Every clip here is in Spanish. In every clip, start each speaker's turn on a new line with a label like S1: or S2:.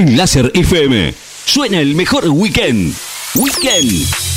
S1: En Láser FM suena el mejor weekend. Weekend.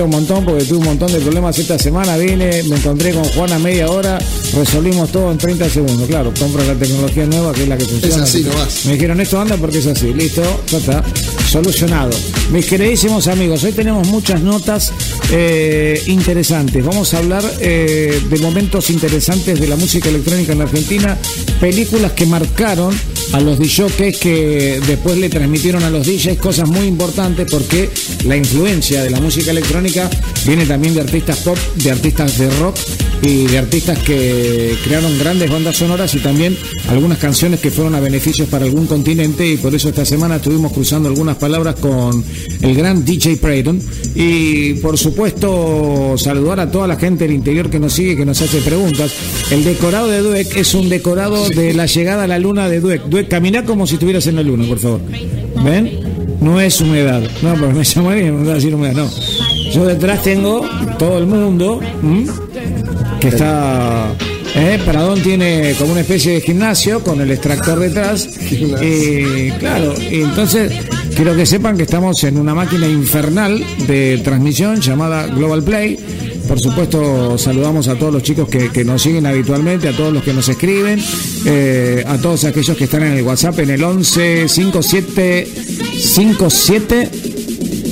S2: Un montón porque tuve un montón de problemas esta semana. Vine, me encontré con Juana media hora, resolvimos todo en 30 segundos. Claro, compro la tecnología nueva que es la que funciona.
S3: Es así nomás.
S2: Me dijeron, esto anda porque es así. Listo, ya está. Solucionado. Mis queridísimos amigos, hoy tenemos muchas notas eh, interesantes. Vamos a hablar eh, de momentos interesantes de la música electrónica en la Argentina, películas que marcaron a los DJs que después le transmitieron a los DJs cosas muy importantes porque la influencia de la música electrónica viene también de artistas pop, de artistas de rock y de artistas que crearon grandes bandas sonoras y también algunas canciones que fueron a beneficios para algún continente y por eso esta semana estuvimos cruzando algunas palabras con el gran DJ Prayton y por supuesto saludar a toda la gente del interior que nos sigue, que nos hace preguntas. El decorado de Dueck es un decorado de la llegada a la luna de Dueck. Camina como si estuvieras en la luna, por favor. ¿Ven? No es humedad. No, pero me llamaría, no decir humedad, no. Yo detrás tengo todo el mundo que está... ¿eh? Paradón tiene como una especie de gimnasio con el extractor detrás. Y claro, y entonces quiero que sepan que estamos en una máquina infernal de transmisión llamada Global Play. Por supuesto, saludamos a todos los chicos que, nos siguen habitualmente, a todos los que nos escriben, eh, a todos aquellos que están en el WhatsApp en el 11 57 57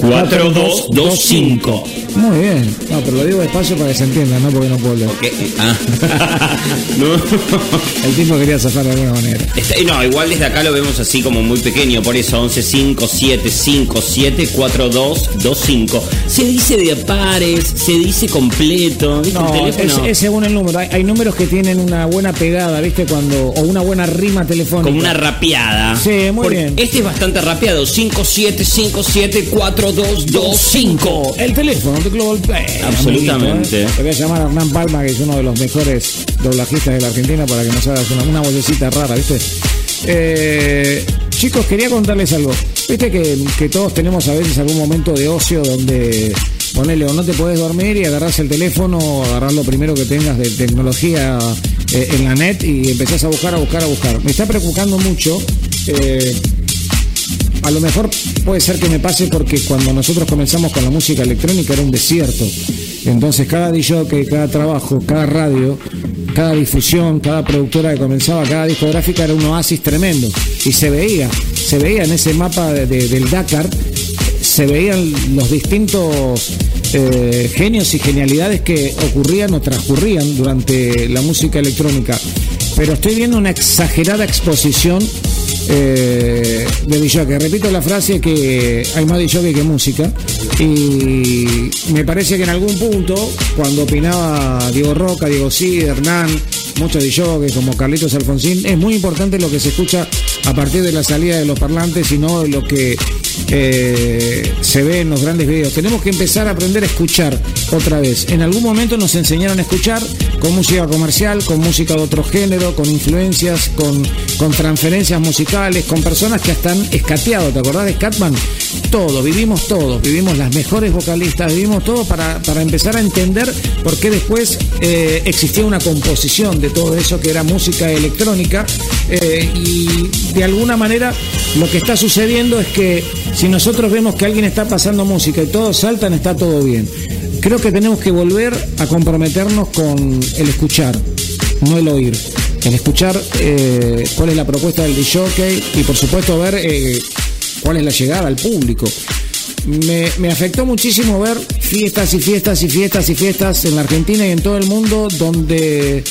S1: 4225.
S2: Muy bien. No, pero lo digo despacio para que se entienda, no porque no puedo leer.
S1: Ah.
S2: El tipo quería zafar de alguna manera.
S1: no, igual desde acá lo vemos así como muy pequeño, por eso 11 5 7 5 7 4 2 2 5. Se dice de pares, se dice completo, ¿viste?
S2: No,
S1: el teléfono.
S2: Es, según el número. Hay, números que tienen una buena pegada, ¿viste? Cuando o una buena rima telefónica.
S1: Como una rapeada.
S2: Sí, muy bien.
S1: Este es bastante rapeado, 5 7 5 7 4 2 2 5.
S2: El teléfono de Global Play.
S1: Absolutamente.
S2: ¿eh? Te voy a llamar a Hernán Palma, que es uno de los mejores doblajistas de la Argentina, para que nos hagas una, una vocecita rara, ¿viste? Eh, chicos, quería contarles algo. Viste que, todos tenemos a veces algún momento de ocio donde ponele o no te puedes dormir y agarras el teléfono o agarrar lo primero que tengas de tecnología eh, en la net y empezás a buscar, a buscar, a buscar. Me está preocupando mucho. A lo mejor puede ser que me pase porque cuando nosotros comenzamos con la música electrónica era un desierto. Entonces cada DJ, cada trabajo, cada radio, cada difusión, cada productora que comenzaba, cada discográfica era un oasis tremendo. Y se veía, se veía en ese mapa del Dakar, se veían los distintos eh, genios y genialidades que ocurrían o transcurrían durante la música electrónica. Pero estoy viendo una exagerada exposición eh, de DJ. Repito la frase que hay más DJ que música. Y me parece que en algún punto, cuando opinaba Diego Roca, Diego Cid, Hernán, muchos DJs como Carlitos Alfonsín, es muy importante lo que se escucha a partir de la salida de los parlantes y no lo que eh, se ve en los grandes videos. Tenemos que empezar a aprender a escuchar otra vez. En algún momento nos enseñaron a escuchar con música comercial, con música de otro género, con influencias, con, con transferencias musicales, con personas que están escateado. ¿Te acordás de Scatman? Todo, vivimos todo, vivimos las mejores vocalistas, vivimos todo para, empezar a entender por qué después eh, existía una composición de todo eso que era música electrónica eh, y de alguna manera lo que está sucediendo es que si nosotros vemos que alguien está pasando música y todos saltan, está todo bien. Creo que tenemos que volver a comprometernos con el escuchar, no el oír. El escuchar eh, cuál es la propuesta del DJ y por supuesto ver eh, cuál es la llegada al público. Me, afectó muchísimo ver fiestas y fiestas y fiestas y fiestas en la Argentina y en todo el mundo donde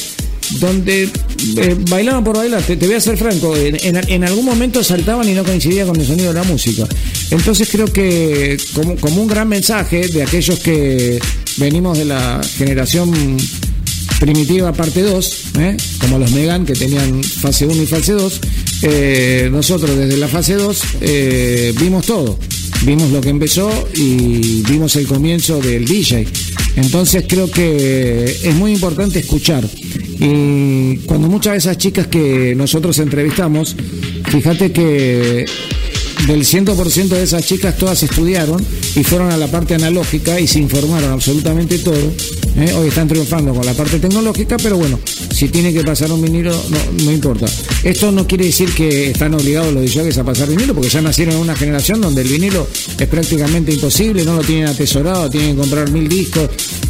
S2: donde eh, bailaban por bailar, te, voy a ser franco, en, algún momento saltaban y no coincidía con el sonido de la música. Entonces creo que como, como un gran mensaje de aquellos que venimos de la generación primitiva parte 2, ¿eh? como los Megan que tenían fase 1 y fase 2, eh, nosotros desde la fase 2 eh, vimos todo, vimos lo que empezó y vimos el comienzo del DJ. Entonces creo que es muy importante escuchar. Y cuando muchas de esas chicas que nosotros entrevistamos, fíjate que del 100% de esas chicas todas estudiaron y fueron a la parte analógica y se informaron absolutamente todo. ¿eh? Hoy están triunfando con la parte tecnológica, pero bueno, si tiene que pasar un vinilo, no, no importa. Esto no quiere decir que están obligados los DJs a pasar vinilo, porque ya nacieron en una generación donde el vinilo es prácticamente imposible, no lo tienen atesorado, tienen que comprar mil discos.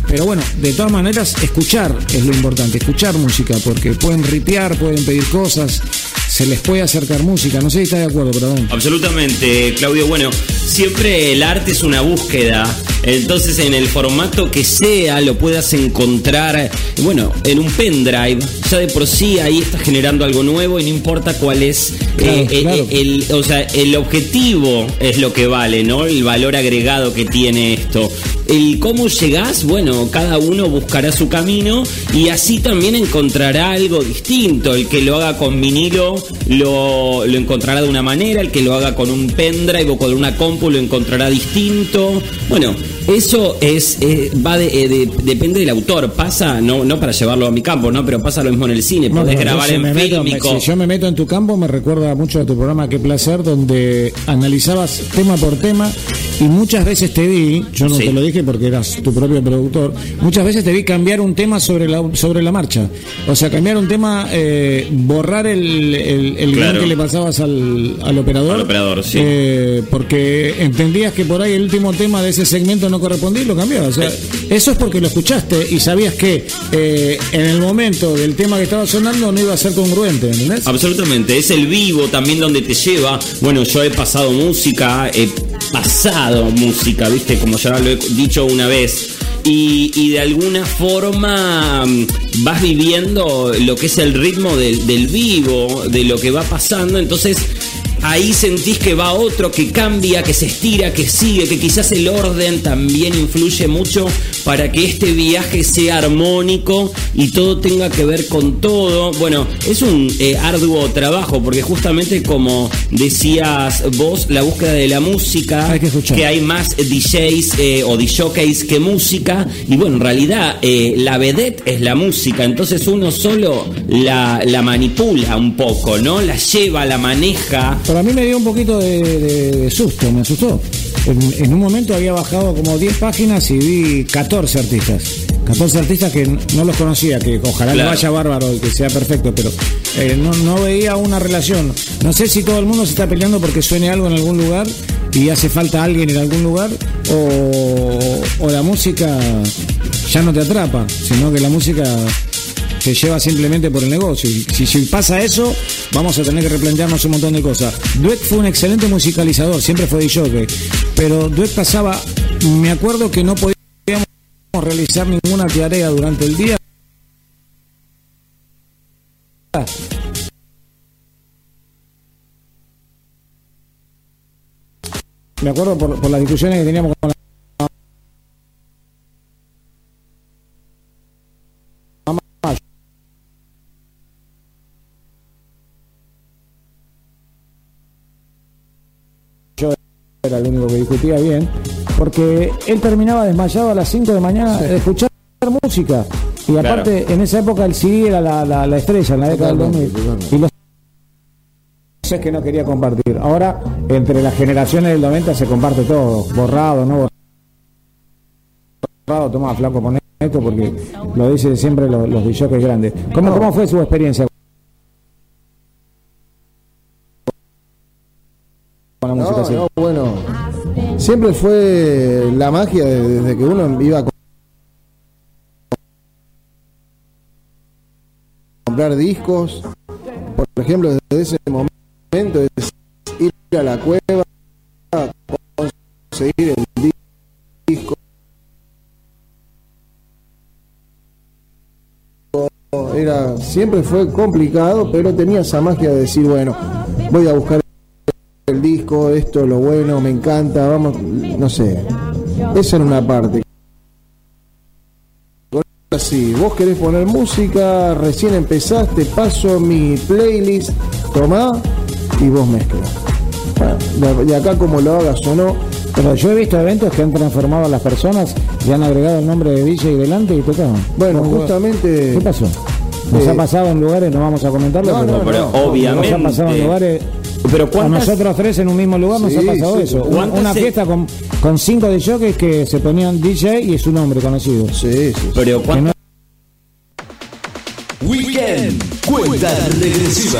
S2: Pero bueno, de todas maneras, escuchar es lo importante, escuchar música, porque pueden ripear, pueden pedir cosas, se les puede acercar música. No sé si está de acuerdo, perdón.
S1: Absolutamente, Claudio. Bueno, siempre el arte es una búsqueda. Entonces, en el formato que sea, lo puedas encontrar, bueno, en un pendrive. Ya de por sí ahí estás generando algo nuevo y no importa cuál es.
S2: Claro,
S1: eh,
S2: claro.
S1: eh, el, o sea, el objetivo es lo que vale, ¿no? El valor agregado que tiene esto. El cómo llegás, bueno, cada uno buscará su camino y así también encontrará algo distinto. El que lo haga con vinilo lo, lo encontrará de una manera, el que lo haga con un pendrive o con una compu lo encontrará distinto. Bueno, eso es eh, va de, eh, de- depende del autor. Pasa, no, no para llevarlo a mi campo, ¿no? Pero pasa lo mismo en el cine. Podés
S2: no,
S1: grabar en
S2: me meto- si yo me meto en tu campo, me recuerda mucho a tu programa Qué Placer, donde analizabas tema por tema y muchas veces te vi, yo no
S1: Sí.
S2: te lo dije porque eras tu propio productor, muchas veces te vi cambiar un tema sobre la, sobre la marcha. O sea, cambiar un tema, eh, borrar el, el, el
S1: guion
S2: que le pasabas al, al operador.
S1: Al operador, sí.
S2: eh, porque entendías que por ahí el último tema de ese segmento no correspondía y lo cambiabas. O sea, eso es porque lo escuchaste y sabías que eh, en el momento del tema que estaba sonando no iba a ser congruente, ¿entendés?
S1: Absolutamente, es el vivo también donde te lleva. Bueno, yo he pasado música, he pasado música, viste, como ya lo he dicho una vez. Y, de alguna forma mm, vas viviendo lo que es el ritmo del vivo, de lo que va pasando. Entonces ahí sentís que va otro, que cambia, que se estira, que sigue, que quizás el orden también influye mucho para que este viaje sea armónico y todo tenga que ver con todo. Bueno, es un eh, arduo trabajo porque justamente como decías vos, la búsqueda de la música,
S2: Hay que
S1: hay más DJs eh, o DJs que música y bueno, en realidad eh, la vedette es la música, entonces uno solo la, la manipula un poco, ¿no? La lleva, la maneja.
S2: Pero a mí me dio un poquito de, de- de susto, me asustó. En, en un momento había bajado como 10 páginas y vi 14 artistas. 14 artistas que no los conocía, que ojalá le
S1: Claro.
S2: vaya bárbaro y que sea perfecto, pero eh, no, no veía una relación. No sé si todo el mundo se está peleando porque suene algo en algún lugar y hace falta alguien en algún lugar, o, o la música ya no te atrapa, sino que la música te lleva simplemente por el negocio. Si, si pasa eso, vamos a tener que replantearnos un montón de cosas. Duet fue un excelente musicalizador, siempre fue DJ, pero Duet pasaba, me acuerdo que no podíamos realizar ninguna tarea durante el día. Me acuerdo por, por las discusiones que teníamos con la que discutía bien, porque él terminaba desmayado a las 5 de mañana de escuchar música. Y aparte, en esa época el CD era la, la- la estrella, en la década del 2000. Y los es que no quería compartir. Ahora, entre las generaciones del 90 se comparte todo, borrado, no borrado, toma flaco con esto, porque lo dicen siempre los, los DJs grandes. ¿Cómo, ¿Cómo fue su experiencia con la música
S3: No,
S2: así?
S3: no, bueno. Siempre fue la magia de- desde que uno iba a comprar discos. Por ejemplo, desde ese momento ir a la cueva, conseguir el di- disco. Era, siempre fue complicado, pero tenía esa magia de decir, bueno, voy a buscar esto, lo bueno, me encanta, vamos, no sé. Esa era una parte. así, vos querés poner música, recién empezaste, paso mi playlist, tomá y vos mezclas. Bueno, de acá como lo hagas o no,
S2: Pero yo he visto eventos que han transformado a las personas y han agregado el nombre de DJ delante y tocaban.
S3: bueno, justamente...
S2: ¿Qué pasó? Nos
S3: Eh,
S2: ha pasado en lugares, no vamos a comentarlo,
S3: No,
S2: pero,
S3: no,
S1: Pero
S3: no.
S1: obviamente.
S2: nos ha pasado en lugares.
S1: Pero
S2: A
S1: ¿cuántas-
S2: nosotros tres en un mismo lugar nos
S3: Sí,
S2: ha pasado
S3: sí,
S2: eso. Una,
S1: ¿Cuántas
S2: una
S1: se-
S2: fiesta con, con cinco de jockeys que se ponían DJ y su nombre conocido.
S3: Sí, sí, sí.
S1: Pero ¿cuántas-
S4: Weekend. Cuenta regresiva.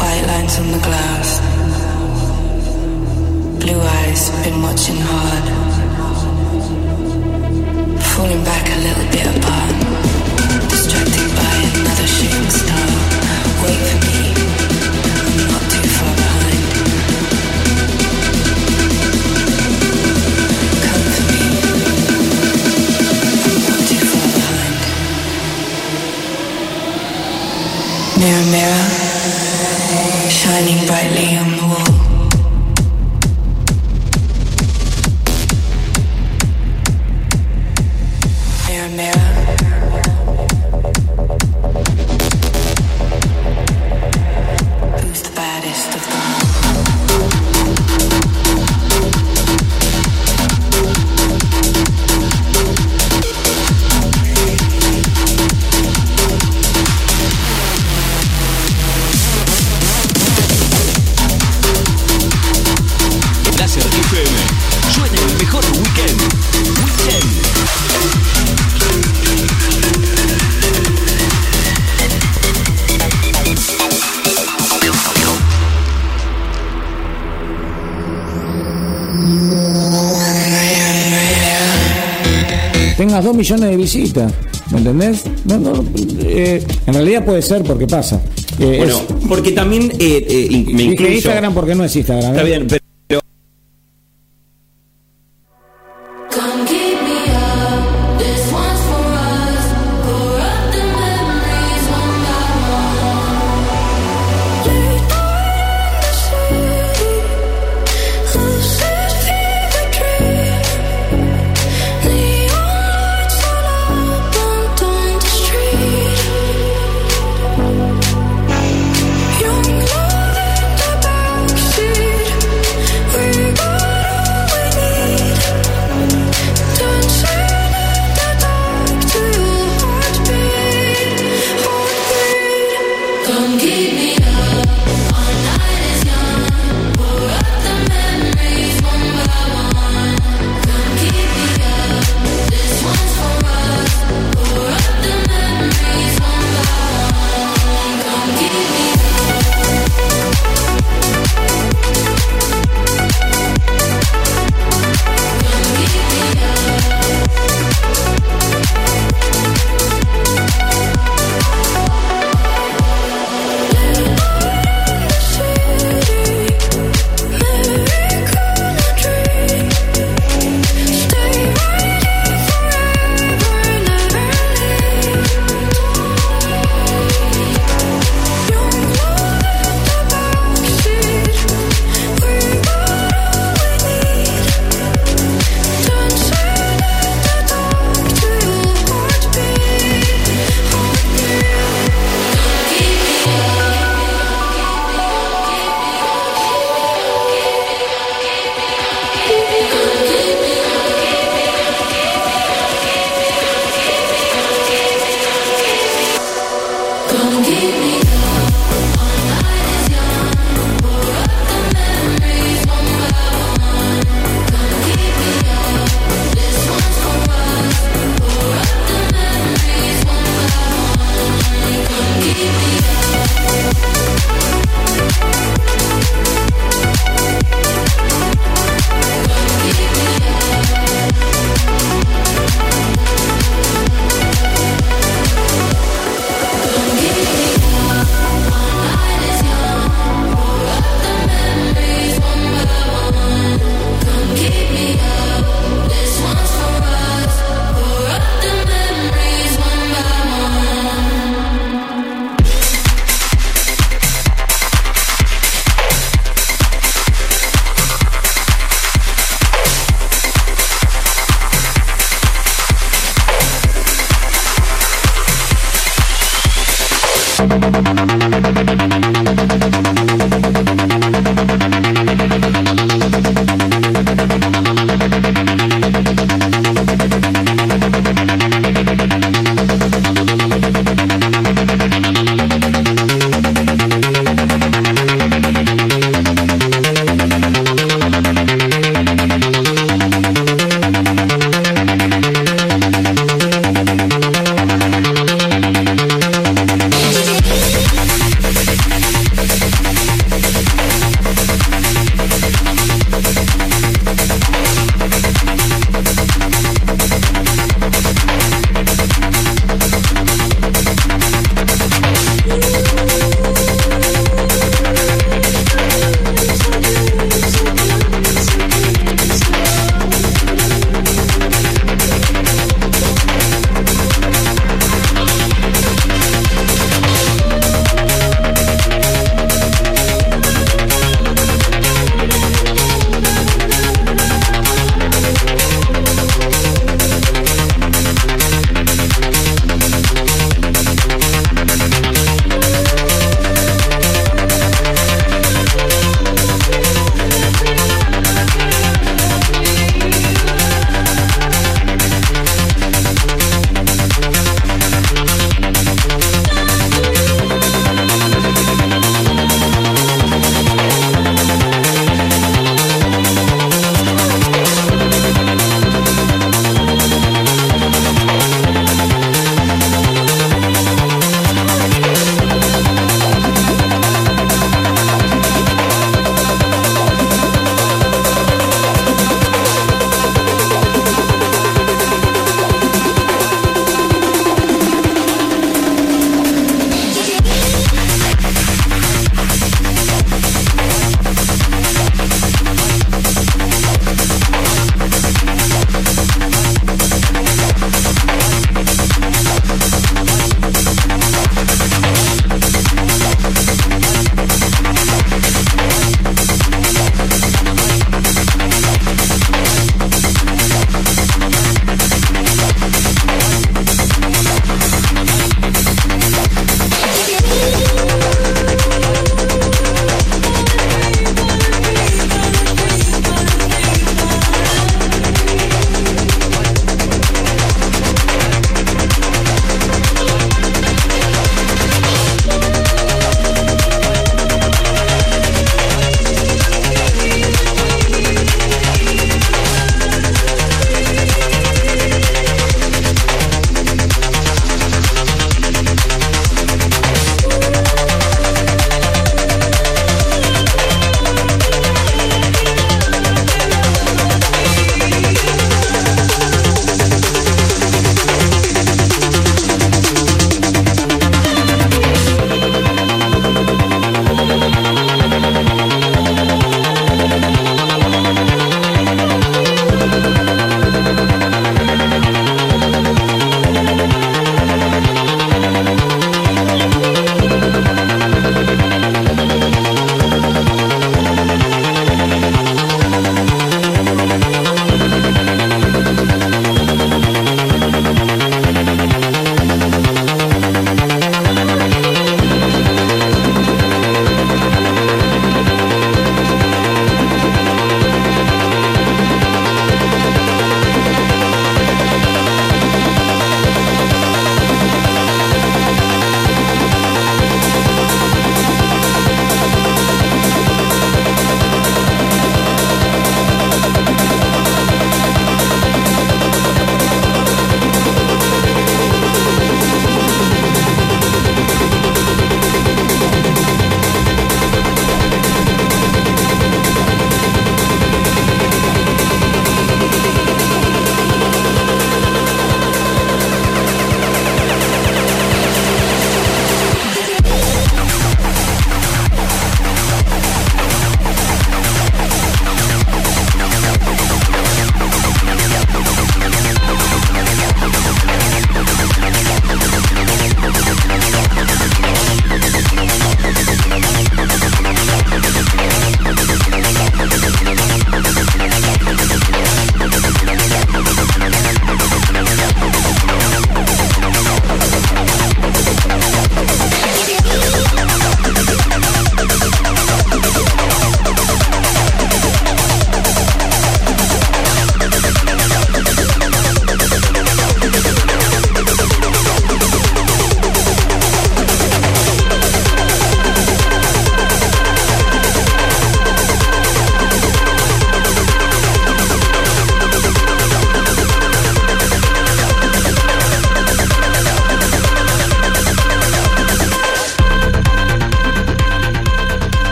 S5: White lines on the glass. Blue eyes, been watching hard. Falling back
S2: millones de visitas, ¿me entendés? No, no, eh, en realidad puede ser porque pasa. Eh,
S1: Bueno,
S2: es-
S1: porque también eh, eh, me incluyo.
S2: Instagram porque no es Instagram.
S1: Está
S2: ¿eh?
S1: bien, pero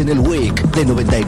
S4: en el WIC de 91.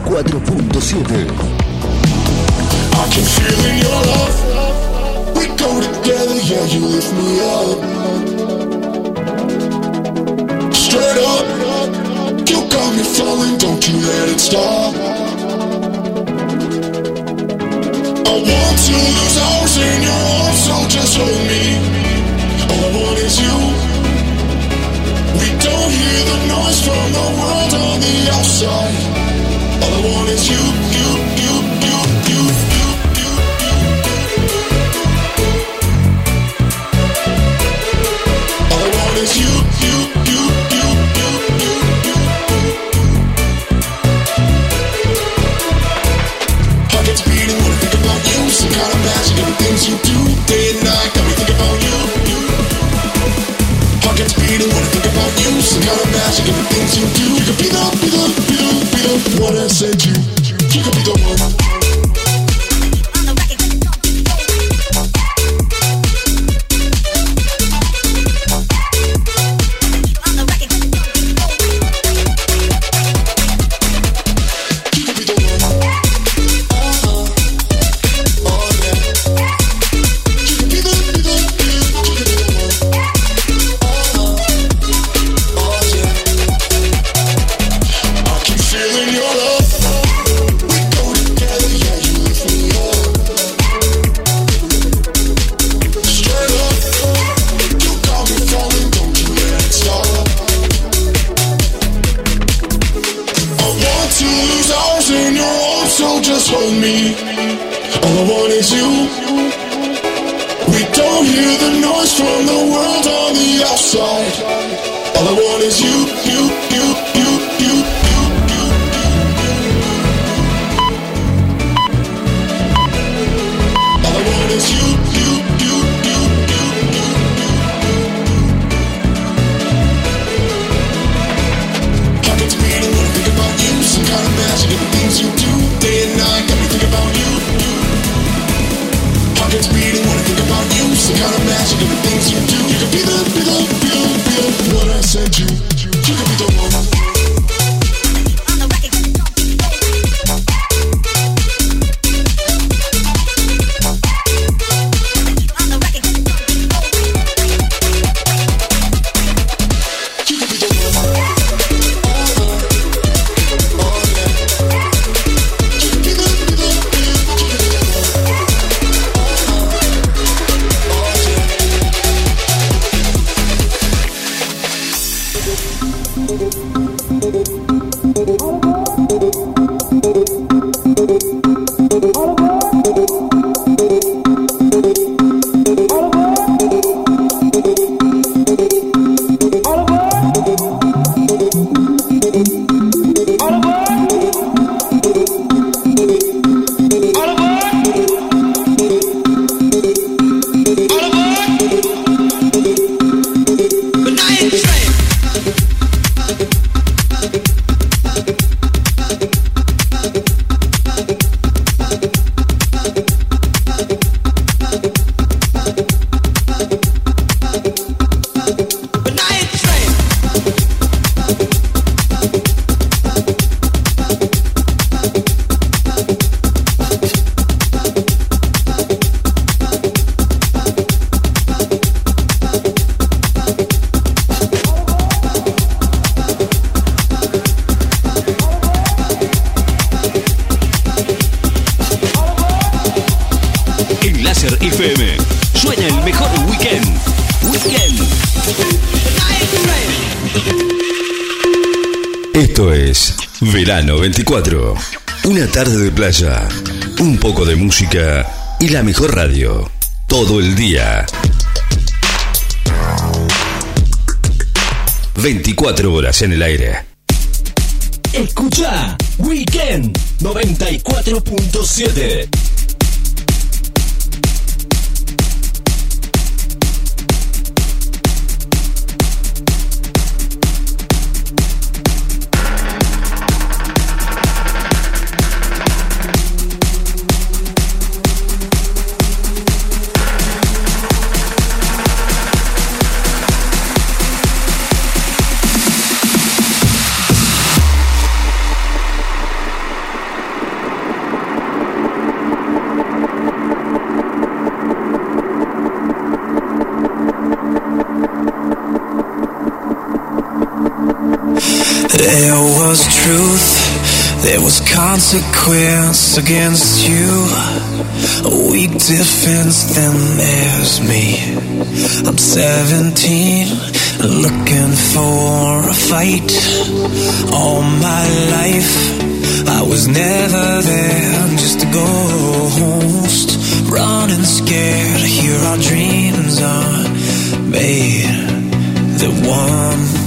S4: un poco de música y la mejor radio. Todo el día. 24 horas en el aire. Escucha Weekend 94.7.
S6: queers against you. A weak defense, then there's me. I'm 17, looking for a fight. All my life, I was never there, I'm just a ghost. Running scared, here our dreams are made. The one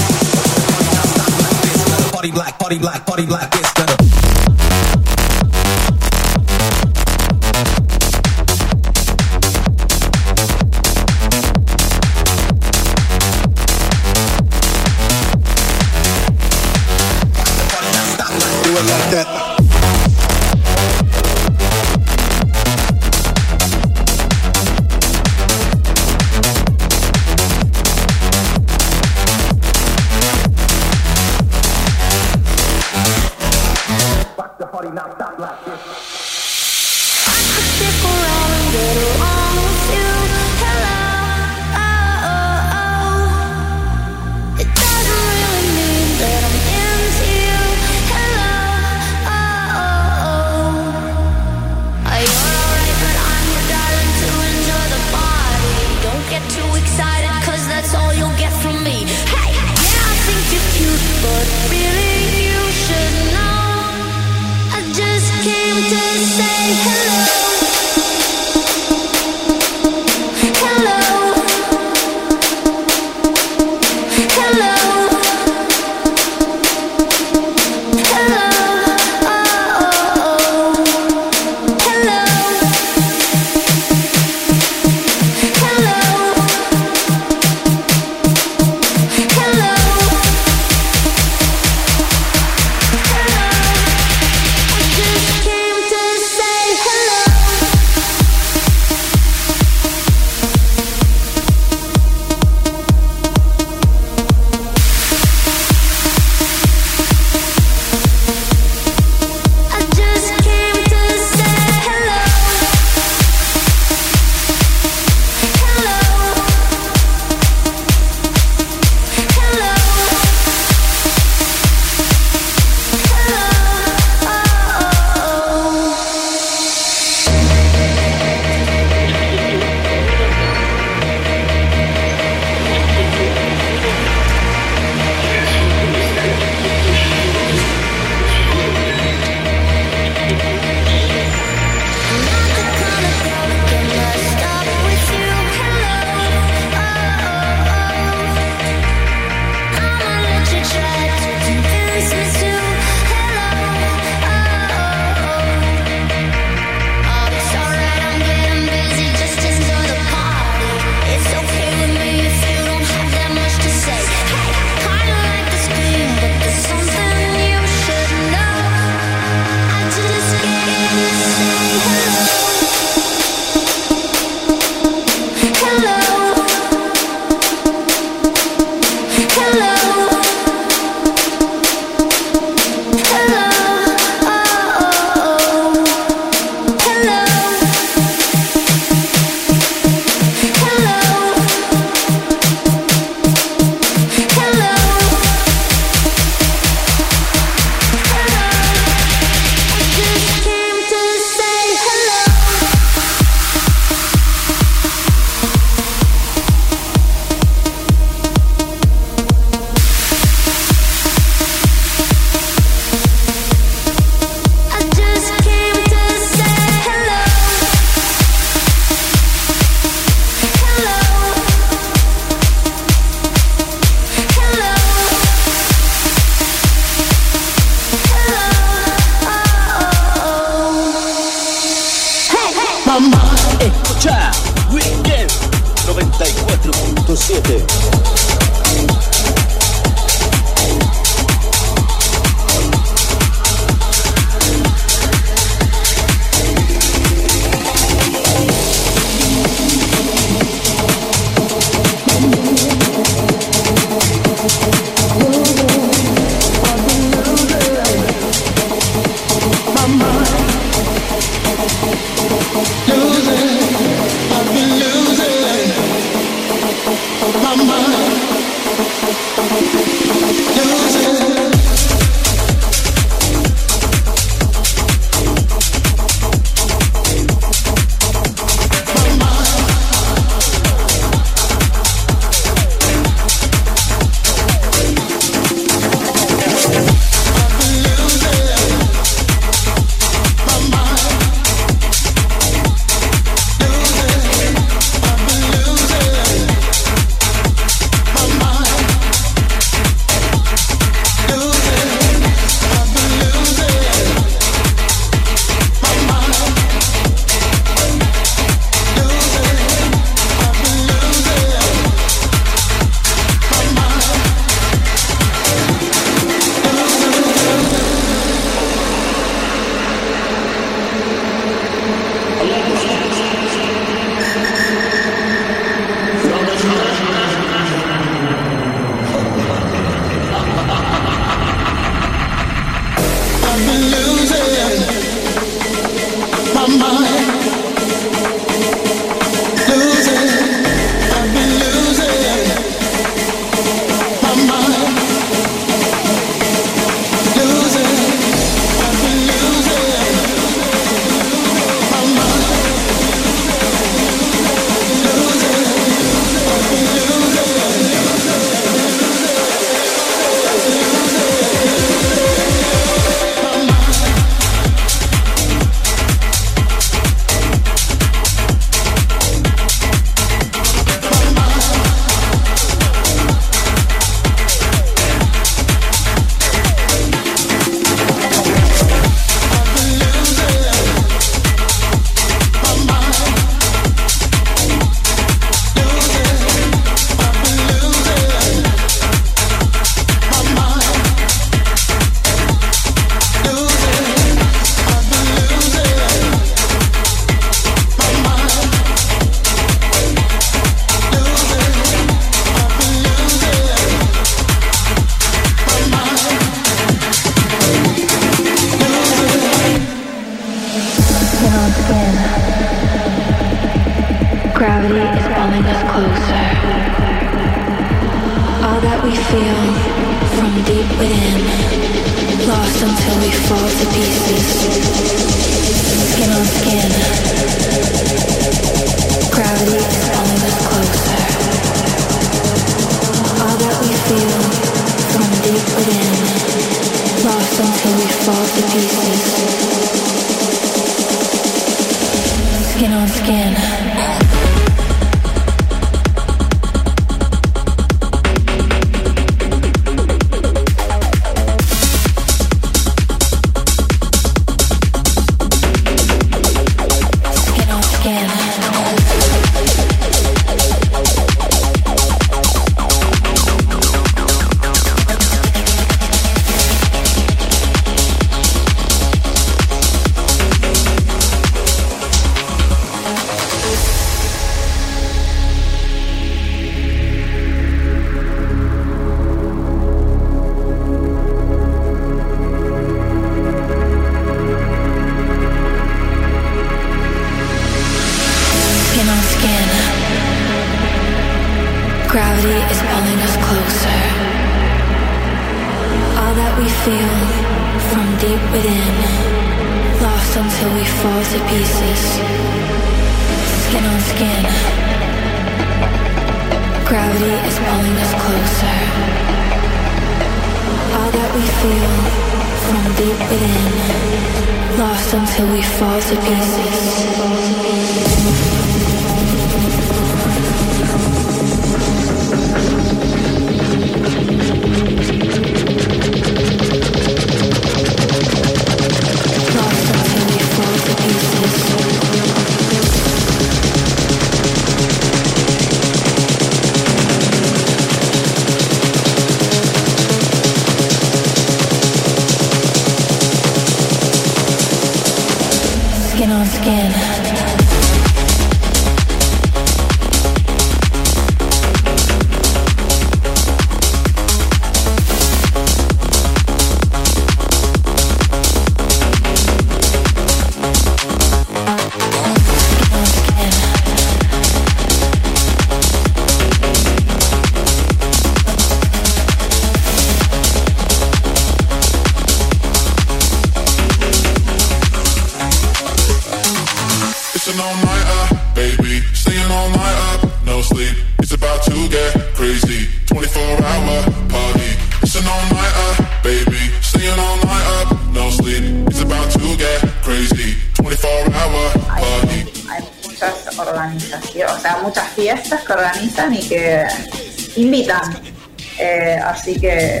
S7: así que.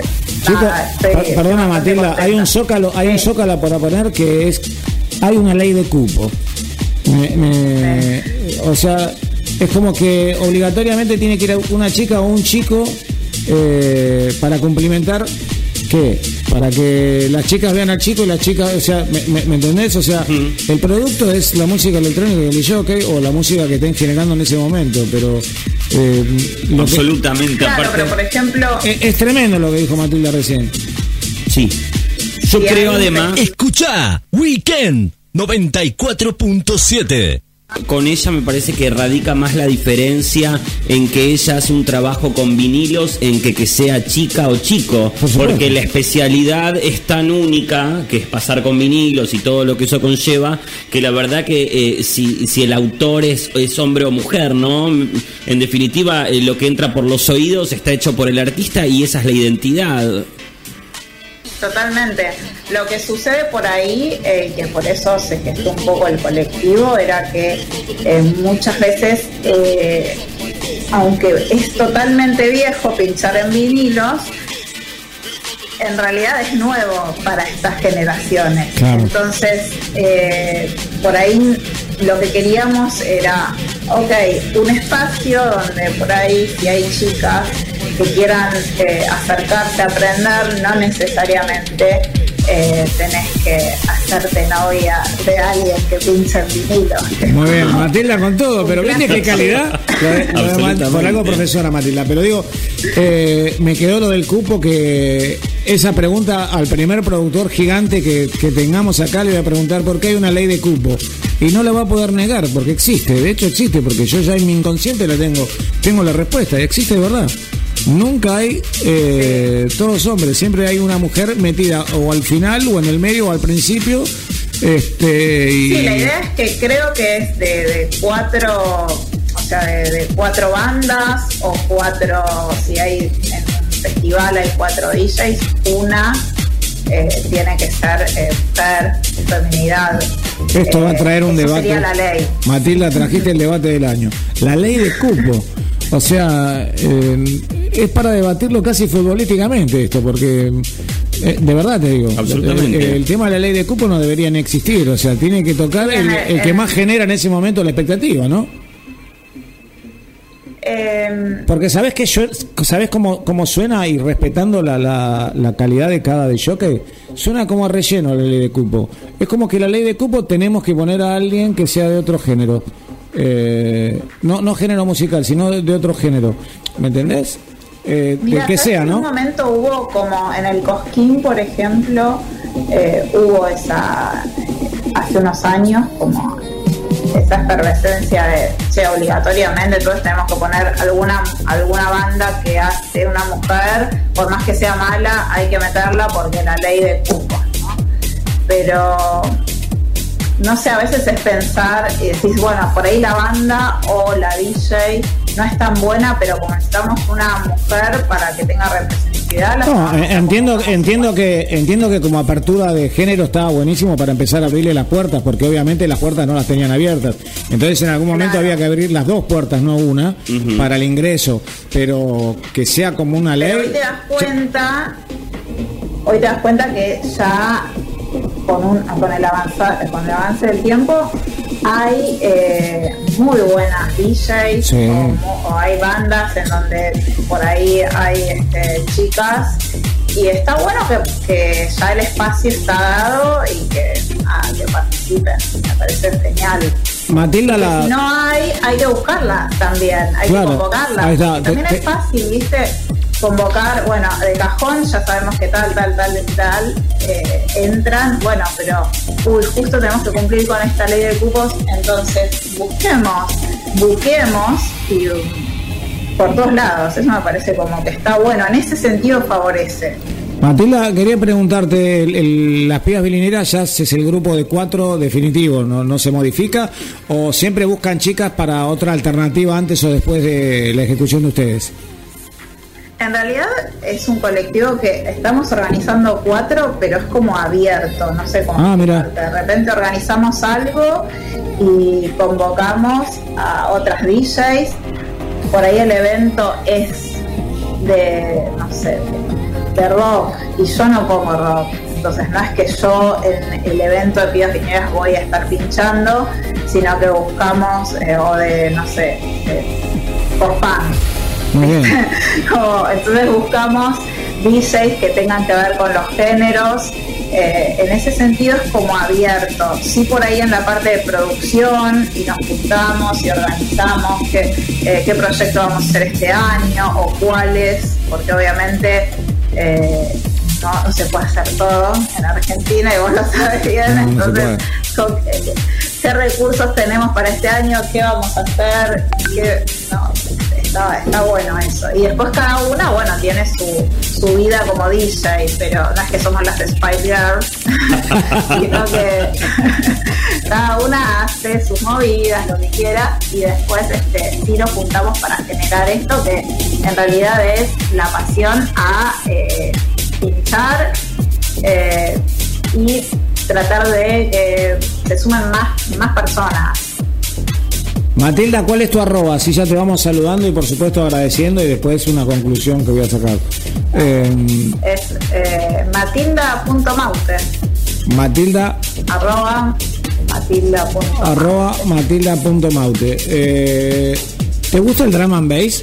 S7: Nada, estoy
S2: perdona Matilda, hay un zócalo, hay un zócalo para poner que es, hay una ley de cupo. Me- me- o sea, es como que obligatoriamente tiene que ir una chica o un chico eh, para cumplimentar ¿qué? Para que las chicas vean al chico y las chicas, o sea, ¿me, me- me entendés? O sea, el producto es la música electrónica del jockey o la música que estén generando en ese momento, pero eh, lo que-
S1: Absolutamente.
S7: Claro,
S1: aparte,
S7: pero por ejemplo,
S2: es, es tremendo lo que dijo Matilda recién.
S1: sí. Yo creo además.
S8: Escucha Weekend 94.7.
S1: Con ella me parece que radica más la diferencia en que ella hace un trabajo con vinilos, en que, que sea chica o chico,
S2: Por
S1: porque la especialidad es tan única, que es pasar con vinilos y todo lo que eso conlleva, que la verdad que eh, si, si el autor es, es hombre o mujer, ¿no? En definitiva, eh, lo que entra por los oídos está hecho por el artista y esa es la identidad.
S7: Totalmente. Lo que sucede por ahí, eh, que por eso se gestó un poco el colectivo, era que eh, muchas veces, eh, aunque es totalmente viejo pinchar en vinilos, en realidad es nuevo para estas generaciones.
S2: Claro.
S7: Entonces, eh, por ahí lo que queríamos era, ok, un espacio donde por ahí si hay chicas que quieran acercarse a aprender, no necesariamente eh, tenés que hacerte novia de alguien que pincha en vinilo.
S2: Muy bien, Matilda con todo, pero viste qué calidad. Lo de- lo por algo profesora Matilda, pero digo, eh, me quedó lo del cupo que esa pregunta al primer productor gigante que, que tengamos acá le voy a preguntar por qué hay una ley de cupo. y no la va a poder negar porque existe, de hecho existe, porque yo ya en mi inconsciente la tengo, tengo la respuesta, existe de verdad. Nunca hay eh, todos hombres, siempre hay una mujer metida o al final o en el medio o al principio. Este, y,
S7: Sí, la idea es que creo que es de, de cuatro, o sea, de, de cuatro bandas o cuatro, si hay en un festival hay cuatro DJs, una eh, tiene que ser eh, fer, feminidad.
S2: Esto va a
S7: Eh,
S2: traer un debate.
S7: Sería la ley.
S2: Matilda, trajiste el debate del año. La ley de cupo. O sea, eh, es para debatirlo casi futbolísticamente esto, porque eh, de verdad te digo,
S1: Absolutamente.
S2: El, el tema de la ley de cupo no debería ni existir. O sea, tiene que tocar el, el que más genera en ese momento la expectativa, ¿no?
S7: Eh,
S2: Porque sabes que yo, sabes cómo, cómo suena y respetando la, la, la calidad de cada de jockey, suena como a relleno la ley de cupo. Es como que la ley de cupo tenemos que poner a alguien que sea de otro género. Eh, no, no género musical, sino de, de otro género. ¿Me entendés? Eh,
S7: Mira,
S2: del que
S7: ¿sabes
S2: sea,
S7: En un
S2: ¿no?
S7: momento hubo como en el Cosquín, por ejemplo, eh, hubo esa, hace unos años, como esa efervescencia de, che, obligatoriamente todos tenemos que poner alguna, alguna banda que hace una mujer, por más que sea mala, hay que meterla porque la ley de cupo, ¿no? Pero no sé, a veces es pensar y decís, bueno, por ahí la banda o la DJ no es tan buena, pero como necesitamos una mujer para que tenga representatividad, la
S2: No, eh, entiendo, entiendo que entiendo que como apertura de género estaba buenísimo para empezar a abrirle las puertas, porque obviamente las puertas no las tenían abiertas. Entonces en algún momento
S7: Claro.
S2: había que abrir las dos puertas, no una, para el ingreso. Pero que sea como una
S7: Pero hoy
S2: ley.
S7: te das cuenta, hoy te das cuenta que ya con, un, con, el, avanza, con el avance del tiempo hay eh, muy buenas DJs
S2: Sí.
S7: o, hay bandas en donde por ahí hay este, chicas y está bueno que, que ya el espacio está dado y que, ah, que participen, me parece genial.
S2: Matilda la.
S7: Si no hay, hay que buscarla también, hay
S2: Claro,
S7: que convocarla.
S2: ahí está.
S7: También
S2: Te-
S7: es fácil, ¿viste? Convocar, bueno, de cajón ya sabemos que tal, tal, tal, tal, eh, entran, bueno, pero, uy, justo tenemos que cumplir con esta ley de cupos, entonces busquemos, busquemos y um, por todos lados, eso me parece como que está bueno, en ese sentido favorece.
S2: Matilda, quería preguntarte, el- ¿las pibas bilineras ya es el grupo de cuatro definitivo, no, no se modifica? ¿O siempre buscan chicas para otra alternativa antes o después de la ejecución de ustedes?
S7: En realidad es un colectivo que estamos organizando cuatro, pero es como abierto, no sé cómo.
S2: Ah, mira.
S7: De repente organizamos algo y convocamos a otras DJs. Por ahí el evento es de, no sé, de rock y yo no pongo rock. Entonces no es que yo en el evento de Pibas Piñeras voy a estar pinchando, sino que buscamos, eh, o de, no sé, de pop punk.
S2: Muy bien.
S7: Como, entonces buscamos DJs que tengan que ver con los géneros. eh, en ese sentido es como abierto. Sí por ahí en la parte de producción y nos juntamos y organizamos qué, eh, qué proyecto vamos a hacer este año o cuáles, porque obviamente eh, no, no se puede hacer todo en Argentina y vos lo sabes bien.
S2: No, no se
S7: entonces, con- ¿qué recursos tenemos para este año? ¿Qué vamos a hacer? ¿Qué- no, está, está bueno eso. Y después cada una, bueno, tiene su, su vida como DJ, pero no es que somos las Spice Girls, sino que cada una hace sus movidas, lo que quiera, y después este, sí nos juntamos para generar esto que en realidad es la pasión a eh, pinchar eh, y tratar de que se sumen más, más personas.
S2: Matilda, ¿cuál es tu arroba? Así ya te vamos saludando y por supuesto agradeciendo y después una conclusión que voy a sacar. Eh,
S7: Es eh, matilda.maute,
S2: Matilda,
S7: arroba matilda.maute.
S2: arroba matilda.maute. Eh, ¿Te gusta el drama and bass?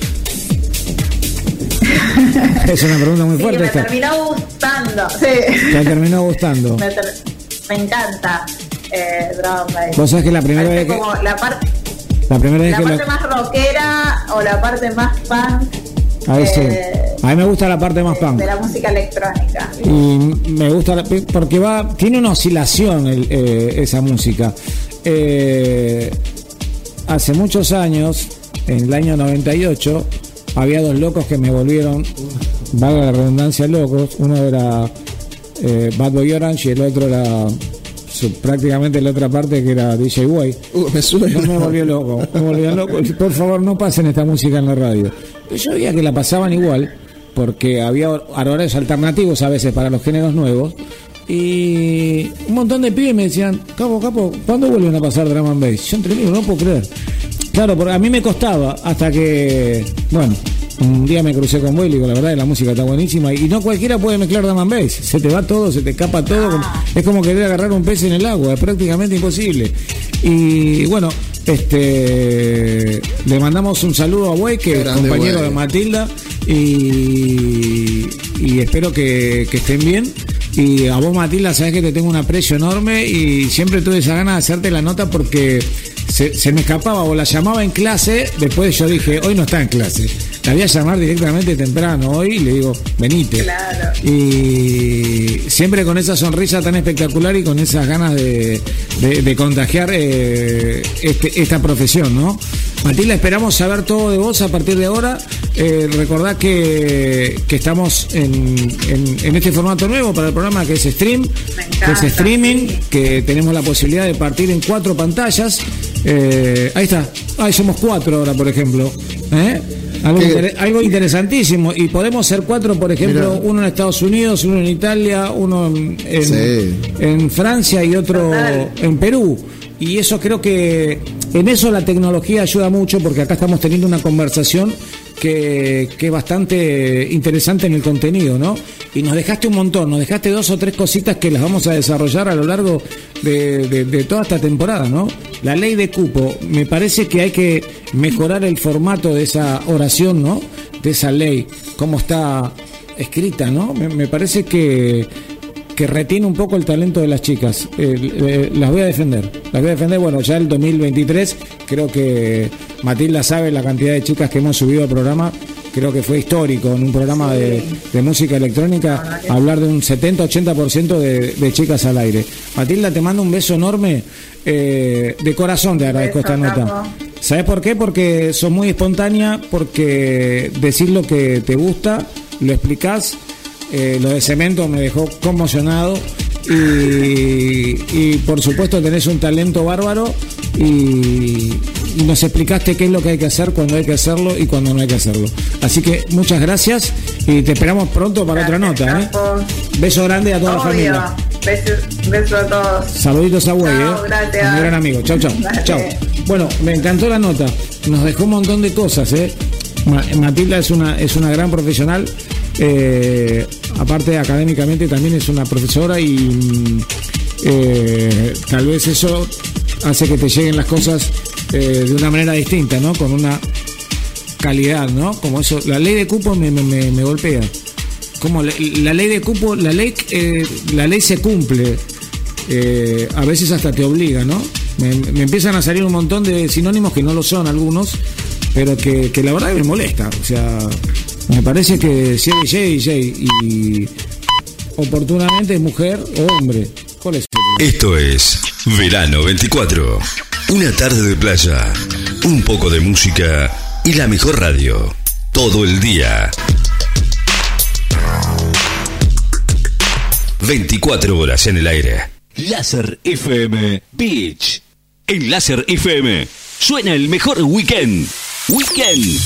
S2: es una pregunta muy
S7: Sí,
S2: fuerte
S7: me
S2: esta.
S7: terminó gustando. Sí.
S2: Te terminó gustando.
S7: Me, ter- me encanta eh, drum and bass.
S2: Vos sabés que la primera
S7: Parece
S2: vez que-
S7: como la, parte
S2: La primera vez
S7: la
S2: que
S7: parte
S2: lo-
S7: más rockera o la parte más punk
S2: A sí.
S7: eh,
S2: A mí me gusta la parte más punk.
S7: de la música electrónica.
S2: Y me gusta la- porque va tiene una oscilación el, eh, esa música. eh, hace muchos años, en el año 98, había dos locos que me volvieron, valga la redundancia, locos. Uno era Bad Boy Orange y el otro era su- prácticamente la otra parte que era DJ Way.
S3: Uh, me suena.
S2: No me volvió loco, me volvió loco. Por favor, no pasen esta música en la radio. Yo veía que la pasaban igual, porque había horarios alternativos a veces para los géneros nuevos. Y un montón de pibes me decían, Capo, Capo, ¿cuándo vuelven a pasar Drum and Bass? Yo entre mí, no puedo creer. Claro, porque a mí me costaba hasta que, bueno, un día me crucé con Boy y digo, la verdad, la música está buenísima y no cualquiera puede mezclar Drum and Bass. Se te va todo, se te escapa todo. como- Es como querer agarrar un pez en el agua, es prácticamente imposible. Y bueno, este le mandamos un saludo a Way, que es compañero de Matilda, y, y espero que, que estén bien. Y a vos, Matilda, sabes que te tengo un aprecio enorme y siempre tuve esa gana de hacerte la nota porque se, se me escapaba o la llamaba en clase. Después yo dije, hoy no está en clase. La voy a llamar directamente temprano hoy y le digo, venite.
S7: Claro.
S2: Y siempre con esa sonrisa tan espectacular y con esas ganas de, de- de contagiar eh, este- esta profesión, ¿no? Matilda, esperamos saber todo de vos a partir de ahora. Eh, recordad que, que estamos en, en- en este formato nuevo para el programa que es stream, que es streaming, que tenemos la posibilidad de partir en cuatro pantallas. Eh, ahí está, ahí somos cuatro ahora, por ejemplo. ¿Eh? Algo, algo interesantísimo. Y podemos ser cuatro, por ejemplo,
S3: Mirá.
S2: uno en Estados Unidos, uno en Italia, uno en, en-
S3: Sí.
S2: en Francia y otro
S7: Total.
S2: en Perú. Y eso creo que en eso la tecnología ayuda mucho porque acá estamos teniendo una conversación que, que es bastante interesante en el contenido, ¿no? Y nos dejaste un montón, nos dejaste dos o tres cositas que las vamos a desarrollar a lo largo de, de- toda esta temporada, ¿no? La ley de cupo, me parece que hay que mejorar el formato de esa oración, ¿no? De esa ley, cómo está escrita, ¿no? Me parece que que retiene un poco el talento de las chicas. Eh, eh, las voy a defender. Las voy a defender. Bueno, ya el 2023 creo que Matilda sabe la cantidad de chicas que hemos subido al programa. Creo que fue histórico en un programa de, de música electrónica hablar de un 70-80% de, de chicas al aire. Matilda, te mando un beso enorme. eh, de corazón te agradezco
S7: Beso,
S2: esta nota. ¿Sabes por qué? Porque sos muy espontánea, porque decís lo que te gusta, lo explicás. Eh, lo de cemento me dejó conmocionado y, y, por supuesto tenés un talento bárbaro y, y nos explicaste qué es lo que hay que hacer cuando hay que hacerlo y cuando no hay que hacerlo. Así que muchas gracias y te esperamos pronto para otra nota. ¿eh? Beso grande a toda la familia.
S7: Besos, besos a todos.
S2: Saluditos a
S7: Chao,
S2: ¿eh?
S7: gracias.
S2: Mi gran amigo. Chau, chau. Chau. Bueno, me encantó la nota. Nos dejó un montón de cosas, ¿eh? Ma- Matilda es una, es una gran profesional. Eh, aparte, académicamente también es una profesora y mm, eh, tal vez eso hace que te lleguen las cosas eh, de una manera distinta, ¿no? Con una calidad, ¿no? Como eso, la ley de cupo me, me- golpea. Como la, ley de cupo, la ley, la ley se cumple, a veces hasta te obliga, ¿no? Me, me empiezan a salir un montón de sinónimos que no lo son algunos, pero que, que la verdad me molesta. O sea, me parece que si es DJ, DJ y oportunamente es mujer o hombre. ¿Cuál es? el-
S4: Esto es Verano 24. Una tarde de playa, un poco de música y la mejor radio. Todo el día. 24 horas en el aire.
S8: Láser FM Beach. En Láser FM suena el mejor weekend. Weekend.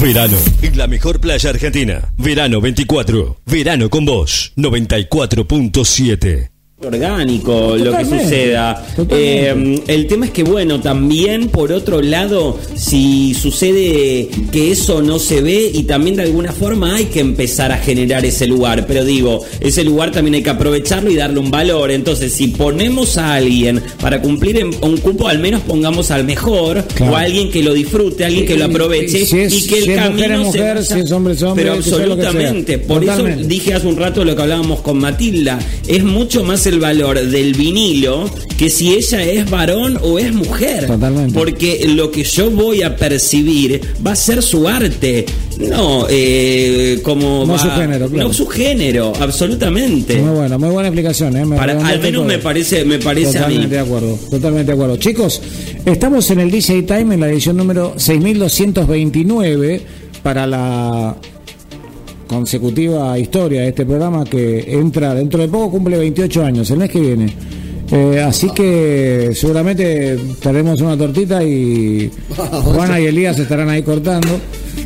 S4: Verano. En la mejor playa argentina. Verano 24. Verano con vos. 94.7.
S1: orgánico lo que suceda. Eh, el tema es que, bueno, también por otro lado, si sucede que eso no se ve y también de alguna forma hay que empezar a generar ese lugar, pero digo, ese lugar también hay que aprovecharlo y darle un valor. Entonces, si ponemos a alguien para cumplir un cupo, al menos pongamos al mejor
S2: Claro.
S1: o a alguien que lo disfrute, alguien que lo
S2: Y-
S1: aproveche
S2: y si es-
S1: y que el
S2: si es
S1: camino
S2: mujer
S1: se
S2: mujer, si es hombre es hombre,
S1: Pero absolutamente. Por
S2: Totalmente.
S1: eso dije hace un rato lo que hablábamos con Matilda. Es mucho más el valor del vinilo que si ella es varón o es mujer.
S2: Totalmente.
S1: Porque lo que yo voy a percibir va a ser su arte. No, eh, como.
S2: No
S1: va-
S2: su género, claro.
S1: No su género, absolutamente.
S2: Muy buena, muy buena explicación. ¿eh? Me
S1: Para-
S2: redondeaste
S1: al menos me parece, me parece a mí.
S2: Totalmente de acuerdo, totalmente de acuerdo. Chicos, estamos en el DJ Time en la edición número 6229 para la consecutiva historia de este programa que entra dentro de poco, cumple 28 años, el mes que viene. Eh, así que seguramente traeremos una tortita y Juana y Elías estarán ahí cortando.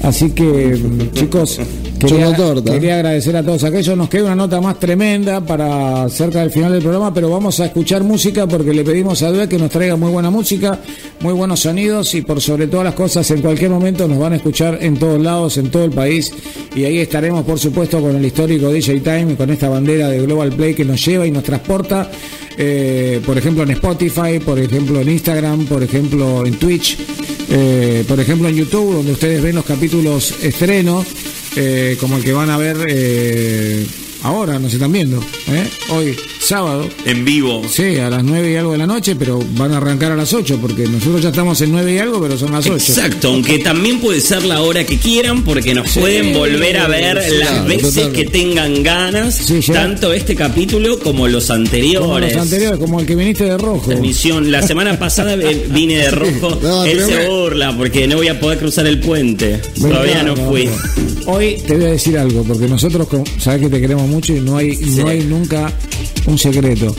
S2: Así que, chicos, quería,
S3: torta.
S2: quería agradecer a todos aquellos. Nos queda una nota más tremenda para cerca del final del programa, pero vamos a escuchar música porque le pedimos a Due que nos traiga muy buena música, muy buenos sonidos y por sobre todas las cosas, en cualquier momento nos van a escuchar en todos lados, en todo el país. Y ahí estaremos, por supuesto, con el histórico DJ Time, con esta bandera de Global Play que nos lleva y nos transporta. eh, por ejemplo en Spotify, por ejemplo en Instagram, por ejemplo en Twitch, eh, por ejemplo en YouTube, donde ustedes ven los capítulos estrenos, eh, como el que van a ver eh, ahora, no se están viendo, ¿eh? hoy, sábado.
S1: En vivo.
S2: Sí, a las 9 y algo de la noche, pero van a arrancar a las 8, porque nosotros ya estamos en 9 y algo, pero son las 8.
S1: Exacto, aunque también puede ser la hora que quieran, porque nos
S2: Sí,
S1: pueden volver a ver
S2: sí,
S1: las
S2: claro,
S1: veces que tengan ganas,
S2: Sí, ya.
S1: tanto este capítulo como los anteriores.
S2: Como los anteriores, como el que viniste de rojo.
S1: Transmisión. La semana pasada vine de rojo.
S3: No,
S1: Él se burla porque no voy a poder cruzar el puente. Todavía no fui.
S2: no. Hoy te voy a decir algo, porque nosotros sabes que te queremos mucho y no hay, no hay nunca un secreto.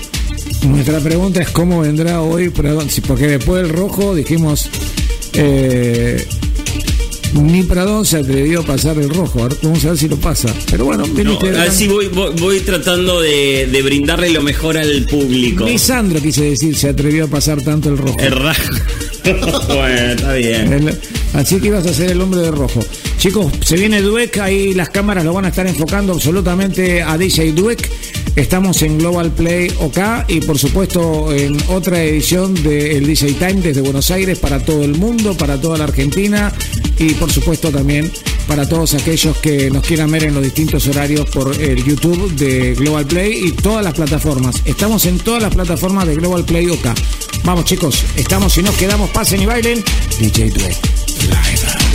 S2: Nuestra pregunta es cómo vendrá hoy, Pradón, porque después del rojo dijimos eh, ni Pradón se atrevió a pasar el rojo. Ahora vamos a ver si lo pasa. Pero bueno,
S1: No, así voy, voy, voy tratando de, de brindarle lo mejor al público.
S2: Ni Sandro quise decir se atrevió a pasar tanto el rojo.
S1: El. bueno, está bien.
S2: El- así que ibas a ser el hombre de rojo. Chicos, se viene Dueck, ahí las cámaras lo van a estar enfocando absolutamente a DJ Dueck. Estamos en Global Play OK y por supuesto en otra edición del DJ Time desde Buenos Aires para todo el mundo, para toda la Argentina y por supuesto también para todos aquellos que nos quieran ver en los distintos horarios por el YouTube de Global Play y todas las plataformas. Estamos en todas las plataformas de Global Play OK. Vamos chicos, estamos y nos quedamos, pasen y bailen. DJ Dweck. Live.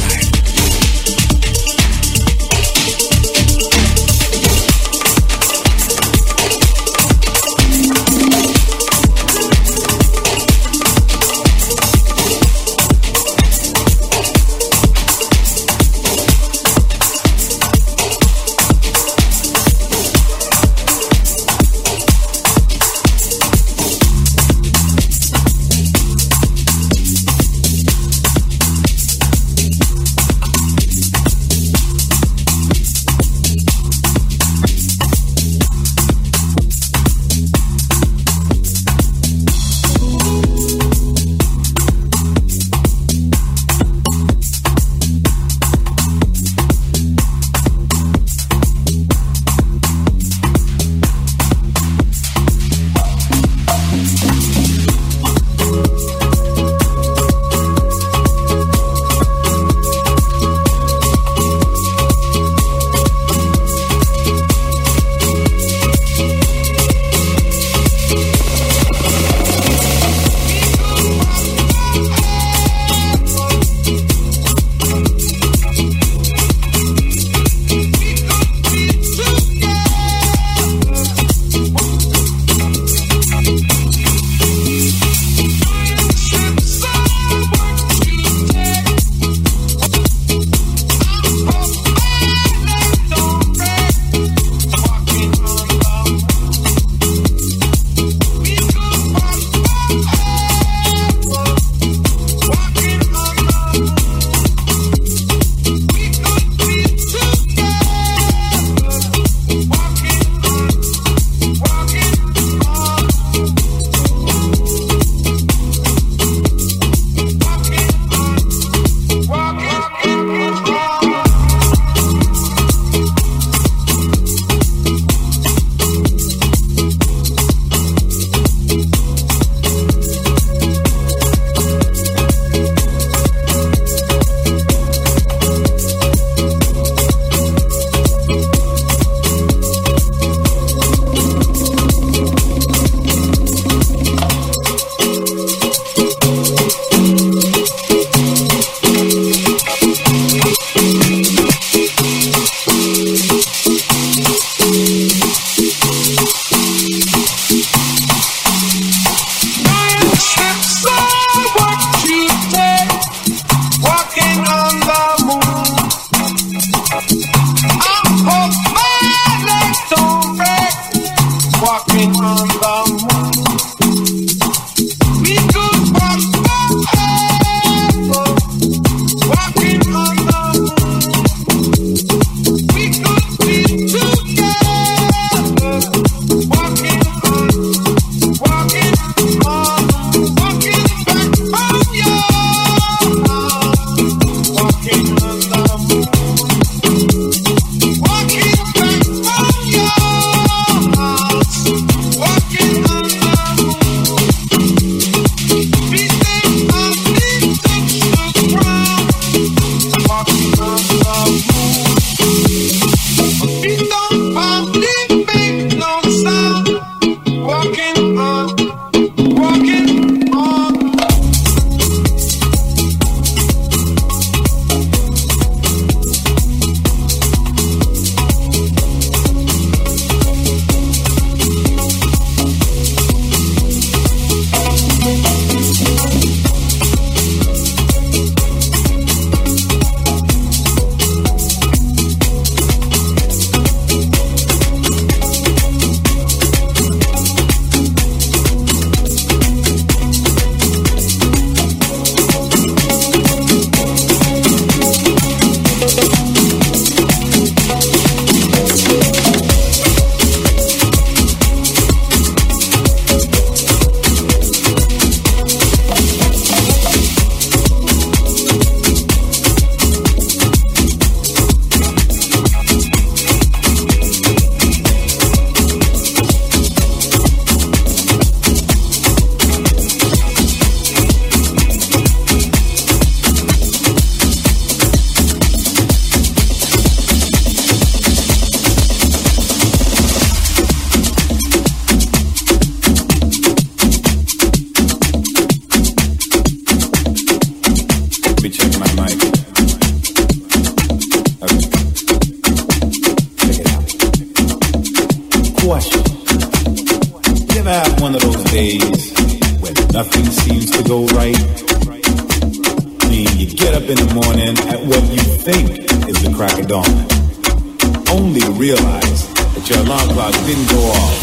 S9: off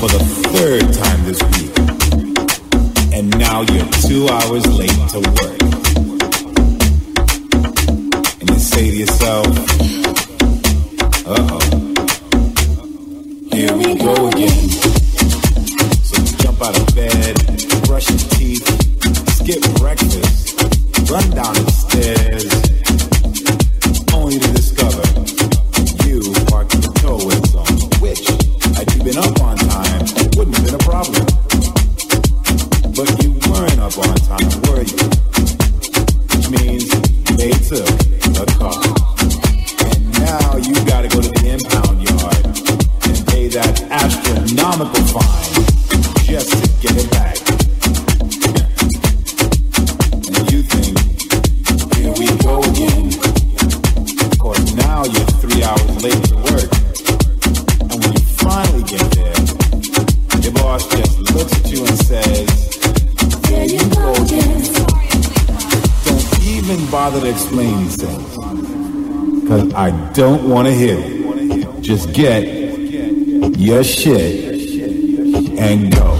S9: for the third time this week. And now you're two hours late to work. And you say to yourself, uh oh, here we go again. So you jump out of bed, brush your teeth, skip breakfast, run down the stairs. I don't want to hear it. Just get your shit and go.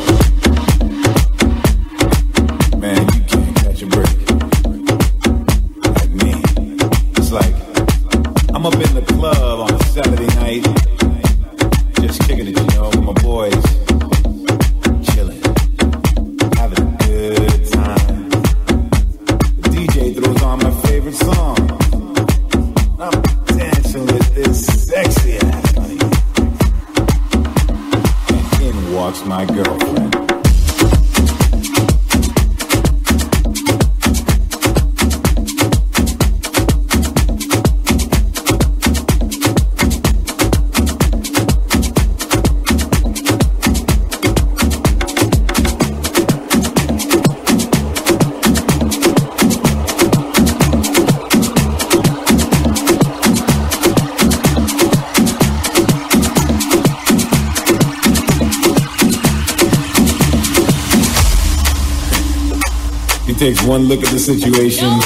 S9: situation.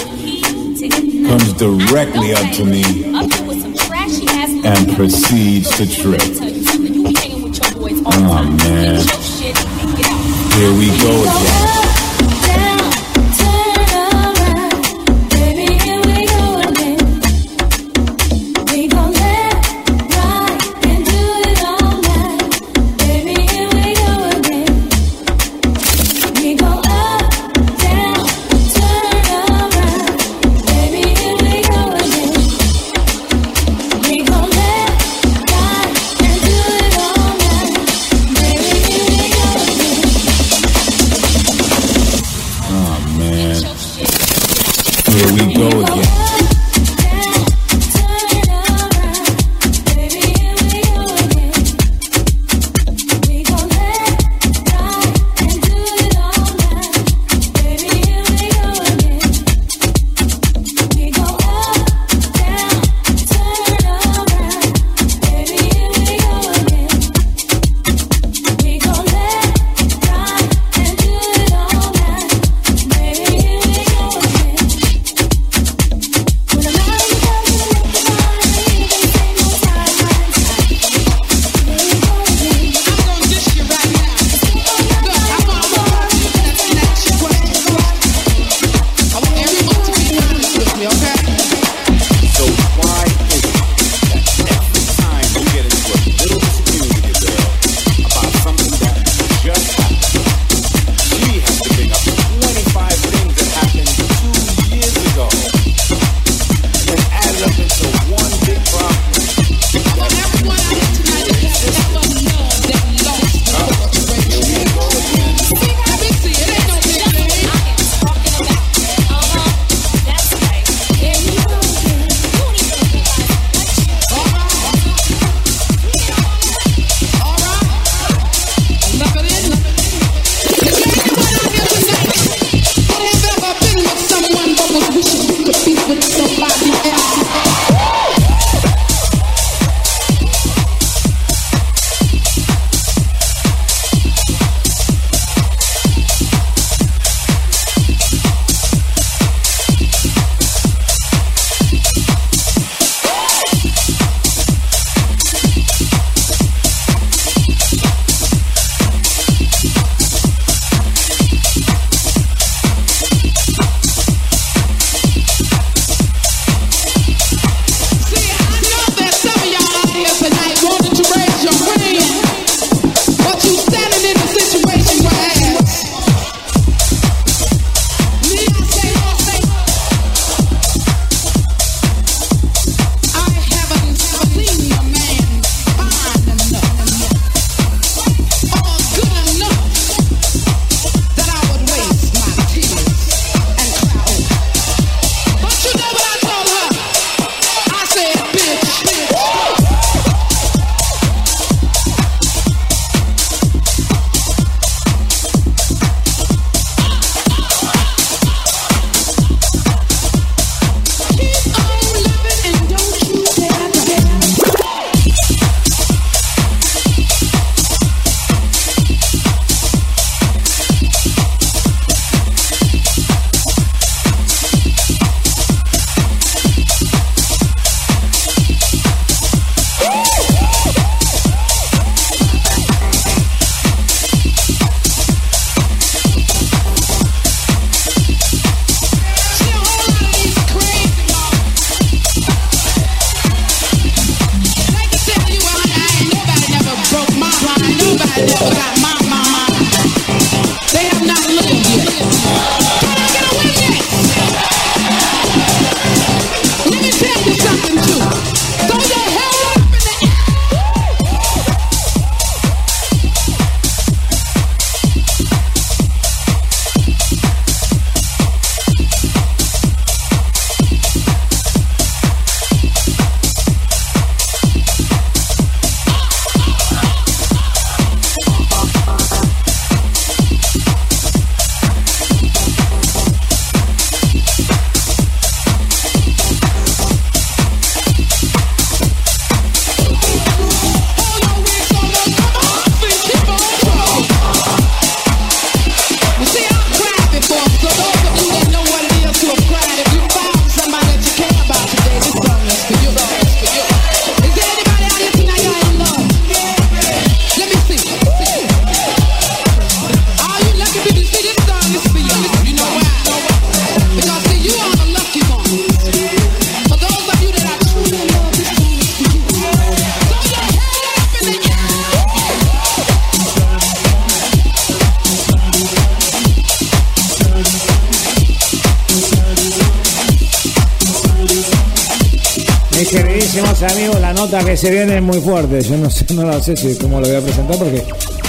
S2: Nota que se viene muy fuerte. Yo no sé, no la sé si cómo lo voy a presentar porque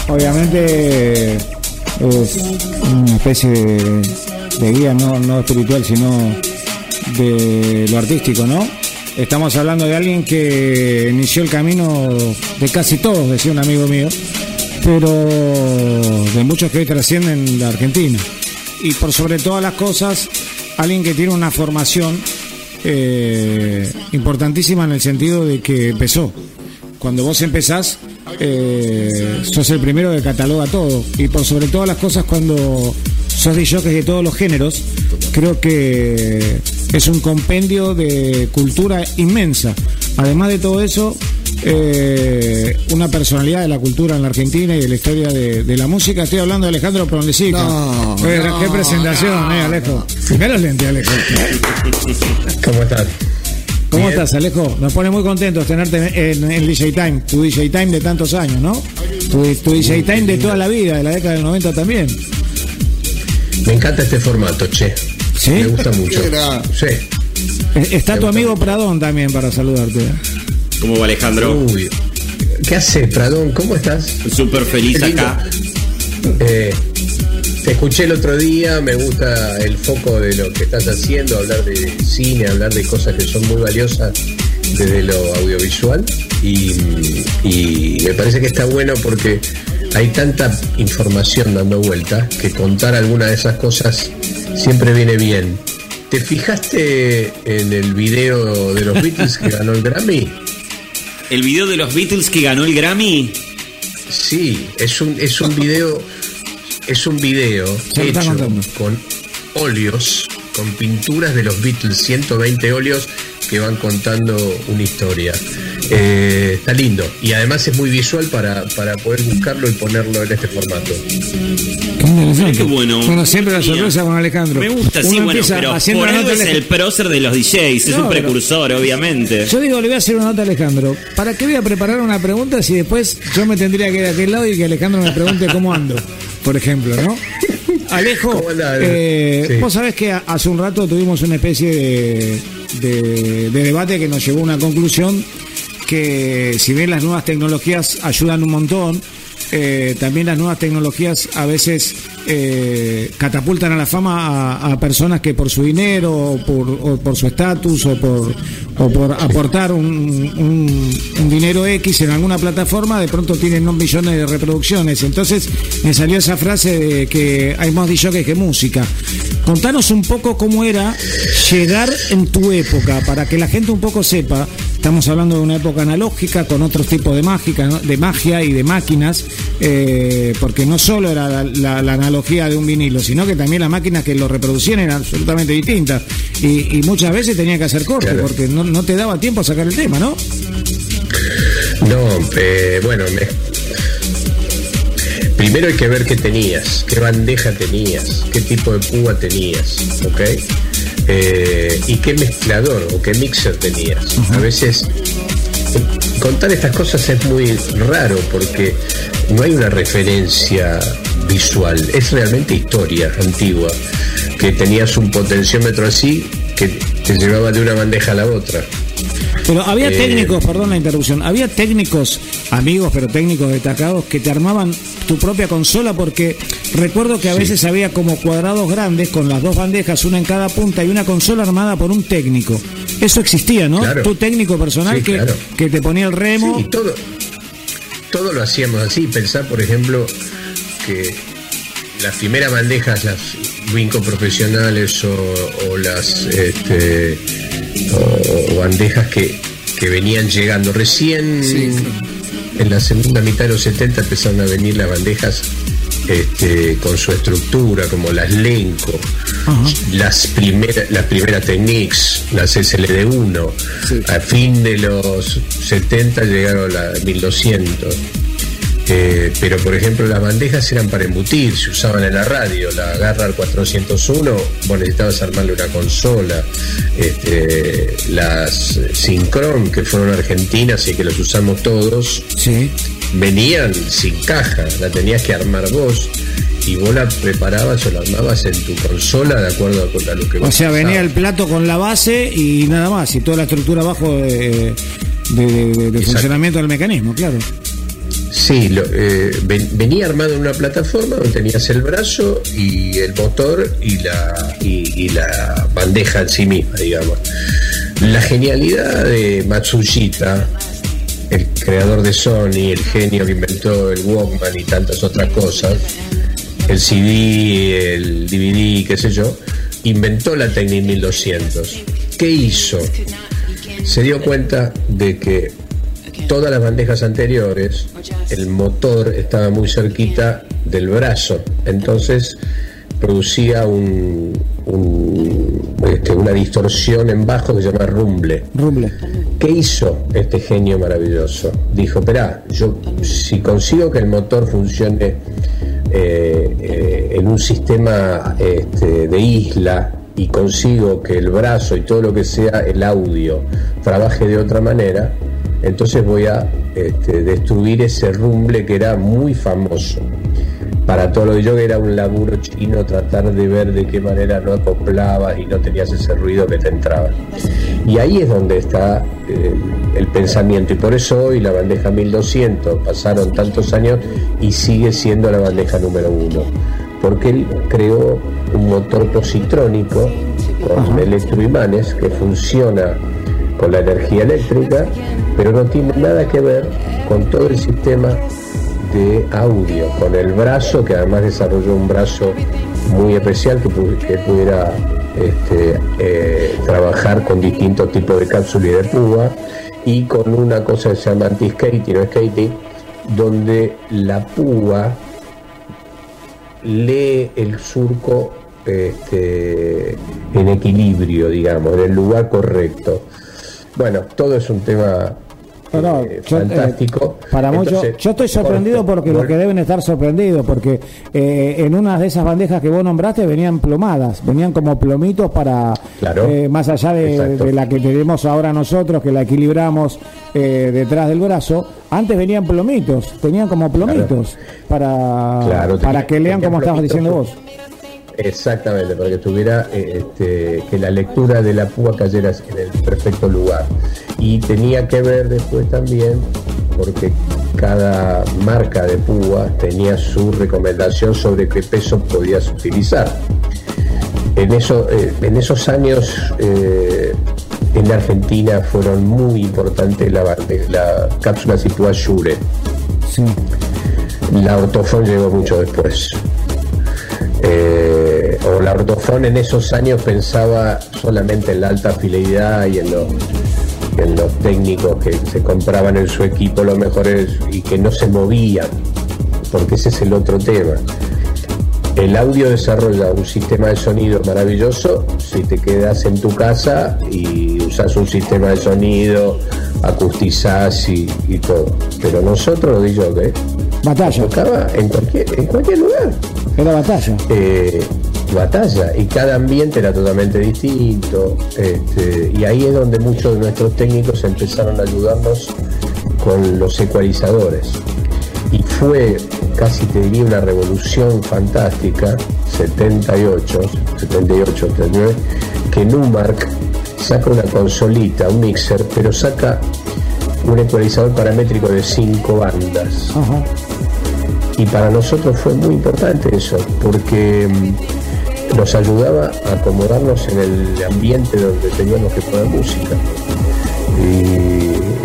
S2: obviamente es una especie de, de guía no, no espiritual, sino de lo artístico, ¿no? Estamos hablando de alguien que inició el camino de casi todos, decía un amigo mío, pero de muchos que hoy trascienden la Argentina. Y por sobre todas las cosas, alguien que tiene una formación eh, importantísima en el sentido de que empezó. Cuando vos empezás, eh, sos el primero que cataloga todo. Y por sobre todas las cosas, cuando sos de de todos los géneros, creo que es un compendio de cultura inmensa. Además de todo eso, eh, una personalidad de la cultura en la Argentina y de la historia de, de la música. Estoy hablando de Alejandro Prondesica.
S3: No,
S2: Oye,
S3: no,
S2: qué presentación, eh, Alejo. Primero lente, Alejo.
S10: ¿Cómo estás?
S2: ¿Cómo
S10: Bien.
S2: estás, Alejo? Nos pone muy contentos tenerte en, en DJ Time, tu DJ Time de tantos años, ¿no? Tu, tu DJ Time de toda la vida, de la década del 90 también.
S10: Me encanta este formato, che.
S2: ¿Sí?
S10: Me gusta mucho. Sí.
S2: Eh, Está tu amigo Pradón también para saludarte.
S1: ¿Cómo va Alejandro?
S10: Uy, ¿qué haces, Pradón? ¿Cómo estás?
S1: Súper feliz acá.
S10: Eh, te escuché el otro día, me gusta el foco de lo que estás haciendo, hablar de cine, hablar de cosas que son muy valiosas desde lo audiovisual y, y me parece que está bueno porque hay tanta información dando vuelta que contar alguna de esas cosas siempre viene bien. ¿Te fijaste en el video de los Beatles que ganó el Grammy?
S1: El video de los Beatles que ganó el Grammy.
S10: Sí, es un, es un video, es un video hecho con óleos, con pinturas de los Beatles, 120 óleos que van contando una historia. Eh, está lindo y además es muy visual para, para poder buscarlo y ponerlo en este formato.
S2: Qué
S1: bueno.
S2: Bueno, siempre la sorpresa con Alejandro.
S1: Me gusta, sí, bueno, pero por algo es el prócer de los DJs, es
S2: No,
S1: un
S2: pero-
S1: precursor, obviamente.
S2: Yo digo, le voy a hacer una nota a Alejandro. ¿Para qué voy a preparar una pregunta si después yo me tendría que ir a aquel lado y que Alejandro me pregunte cómo ando? Por ejemplo, ¿no? Alejo, eh,
S10: Sí.
S2: vos sabés que hace un rato tuvimos una especie de, de- de debate que nos llevó a una conclusión que si bien las nuevas tecnologías ayudan un montón, eh, también las nuevas tecnologías a veces eh, catapultan a la fama a, personas que por su dinero o por, o por su estatus o por, o por aportar un dinero X en alguna plataforma de pronto tienen un millones de reproducciones. Entonces me salió esa frase de que hay más DJs que música. Contanos un poco cómo era llegar en tu época, para que la gente un poco sepa. Estamos hablando de una época analógica con otros tipos de mágica, ¿no? de magia y de máquinas, eh, porque no solo era la, la- la analogía de un vinilo, sino que también las máquinas que lo reproducían eran absolutamente distintas. Y, y muchas veces tenía que hacer corte,
S10: Claro.
S2: porque no, no te daba tiempo a sacar el tema, ¿no?
S10: No, eh, bueno, me- primero hay que ver qué tenías, qué bandeja tenías, qué tipo de púa tenías, ¿ok? Eh, y qué mezclador o qué mixer tenías. A veces eh, contar estas cosas es muy raro porque no hay una referencia visual, es realmente historia antigua, que tenías un potenciómetro así que te llevaba de una bandeja a la otra.
S2: Pero había
S10: Eh,
S2: técnicos, perdón la interrupción, había técnicos, amigos, pero técnicos destacados, que te armaban tu propia consola porque recuerdo que a veces había como cuadrados grandes con las dos bandejas, una en cada punta y una consola armada por un técnico. Eso existía, ¿no?
S10: Claro.
S2: Tu técnico personal
S10: Sí,
S2: que,
S10: claro.
S2: que te ponía el remo.
S10: Sí, todo, todo lo hacíamos así. Pensar, por ejemplo, que las primeras bandejas, las Winco profesionales o, o las este, o, o bandejas que, que venían llegando recién en la segunda mitad de los 70 empezaron a venir las bandejas este, con su estructura, como las Lenco, las primeras las primeras Technics, las SLD1. A fin de los 70 llegaron a 1200. Eh, pero por ejemplo las bandejas eran para embutir, se usaban en la radio, la Garra 401, vos necesitabas armarle una consola, este, las Synchron que fueron argentinas y que los usamos todos,
S2: Sí.
S10: venían sin caja, la tenías que armar vos y vos la preparabas o la armabas en tu consola de acuerdo a, lo que
S2: O
S10: vos
S2: sea, venía el plato con la base y nada más, y toda la estructura abajo de, de- de- de
S10: Exacto.
S2: funcionamiento del mecanismo, claro.
S10: Sí, lo- eh, ven- venía armado en una plataforma donde tenías el brazo y el motor y la, y, y la bandeja en sí misma, digamos. La genialidad de Matsushita, el creador de Sony, el genio que inventó el Walkman y tantas otras cosas, el CD, el DVD, qué sé yo, inventó la Technic 1200. ¿Qué hizo? Se dio cuenta de que todas las bandejas anteriores, el motor estaba muy cerquita del brazo, entonces producía un, un, este, una distorsión en bajo que se llama rumble.
S2: Rumble.
S10: ¿Qué hizo este genio maravilloso? Dijo, espera, yo si consigo que el motor funcione eh, eh, en un sistema este, de isla y consigo que el brazo y todo lo que sea el audio trabaje de otra manera, entonces voy a este, destruir ese rumble que era muy famoso. Para todo lo que yo que era un laburo chino tratar de ver de qué manera no acoplabas y no tenías ese ruido que te entraba. Y ahí es donde está eh, el pensamiento. Y por eso hoy la bandeja 1200 pasaron tantos años y sigue siendo la bandeja número uno. Porque él creó un motor positrónico con electroimanes que funciona con la energía eléctrica, pero no tiene nada que ver con todo el sistema de audio, con el brazo, que además desarrolló un brazo muy especial que, pu- que pudiera este, eh, trabajar con distintos tipos de cápsula y de púa, y con una cosa que se llama anti-skating o skating, donde la púa lee el surco este, en equilibrio, digamos, en el lugar correcto. Bueno, todo es un tema
S2: No,
S10: eh,
S2: yo, eh,
S10: fantástico.
S2: Para muchos,
S10: Entonces,
S2: yo estoy sorprendido porque los que deben estar sorprendidos, porque eh, en una de esas bandejas que vos nombraste venían plomadas, venían como plomitos para,
S10: Claro.
S2: eh, más allá de, la que tenemos ahora nosotros, que la equilibramos eh, detrás del brazo, antes venían plomitos, tenían como plomitos para,
S10: Claro,
S2: para que lean como estabas diciendo vos.
S10: Exactamente, para que tuviera eh, este, que la lectura de la púa cayera en el perfecto lugar. Y tenía que ver después también, porque cada marca de púa tenía su recomendación sobre qué peso podías utilizar. En, eso, eh, en esos años eh, en Argentina fueron muy importantes la, cápsula situada Shure.
S2: Sí.
S10: La ortofón llegó mucho después. Eh, o la ortofón en esos años pensaba solamente en la alta fidelidad y en los, en los técnicos que se compraban en su equipo los mejores y que no se movían, porque ese es el otro tema. El audio desarrolla un sistema de sonido maravilloso si te quedas en tu casa y usas un sistema de sonido, acustizás y, y todo. Pero nosotros, digo que
S2: Batalla.
S10: tocaba en cualquier, en cualquier lugar.
S2: Era batalla.
S10: Eh, batalla y cada ambiente era totalmente distinto este, y ahí es donde muchos de nuestros técnicos empezaron a ayudarnos con los ecualizadores. Y fue casi te diría una revolución fantástica 78 78 79 que Numark saca una consolita un mixer pero saca un ecualizador paramétrico de 5 bandas. Y para nosotros fue muy importante eso, porque mm, nos ayudaba a acomodarnos en el ambiente donde teníamos que poner música. Y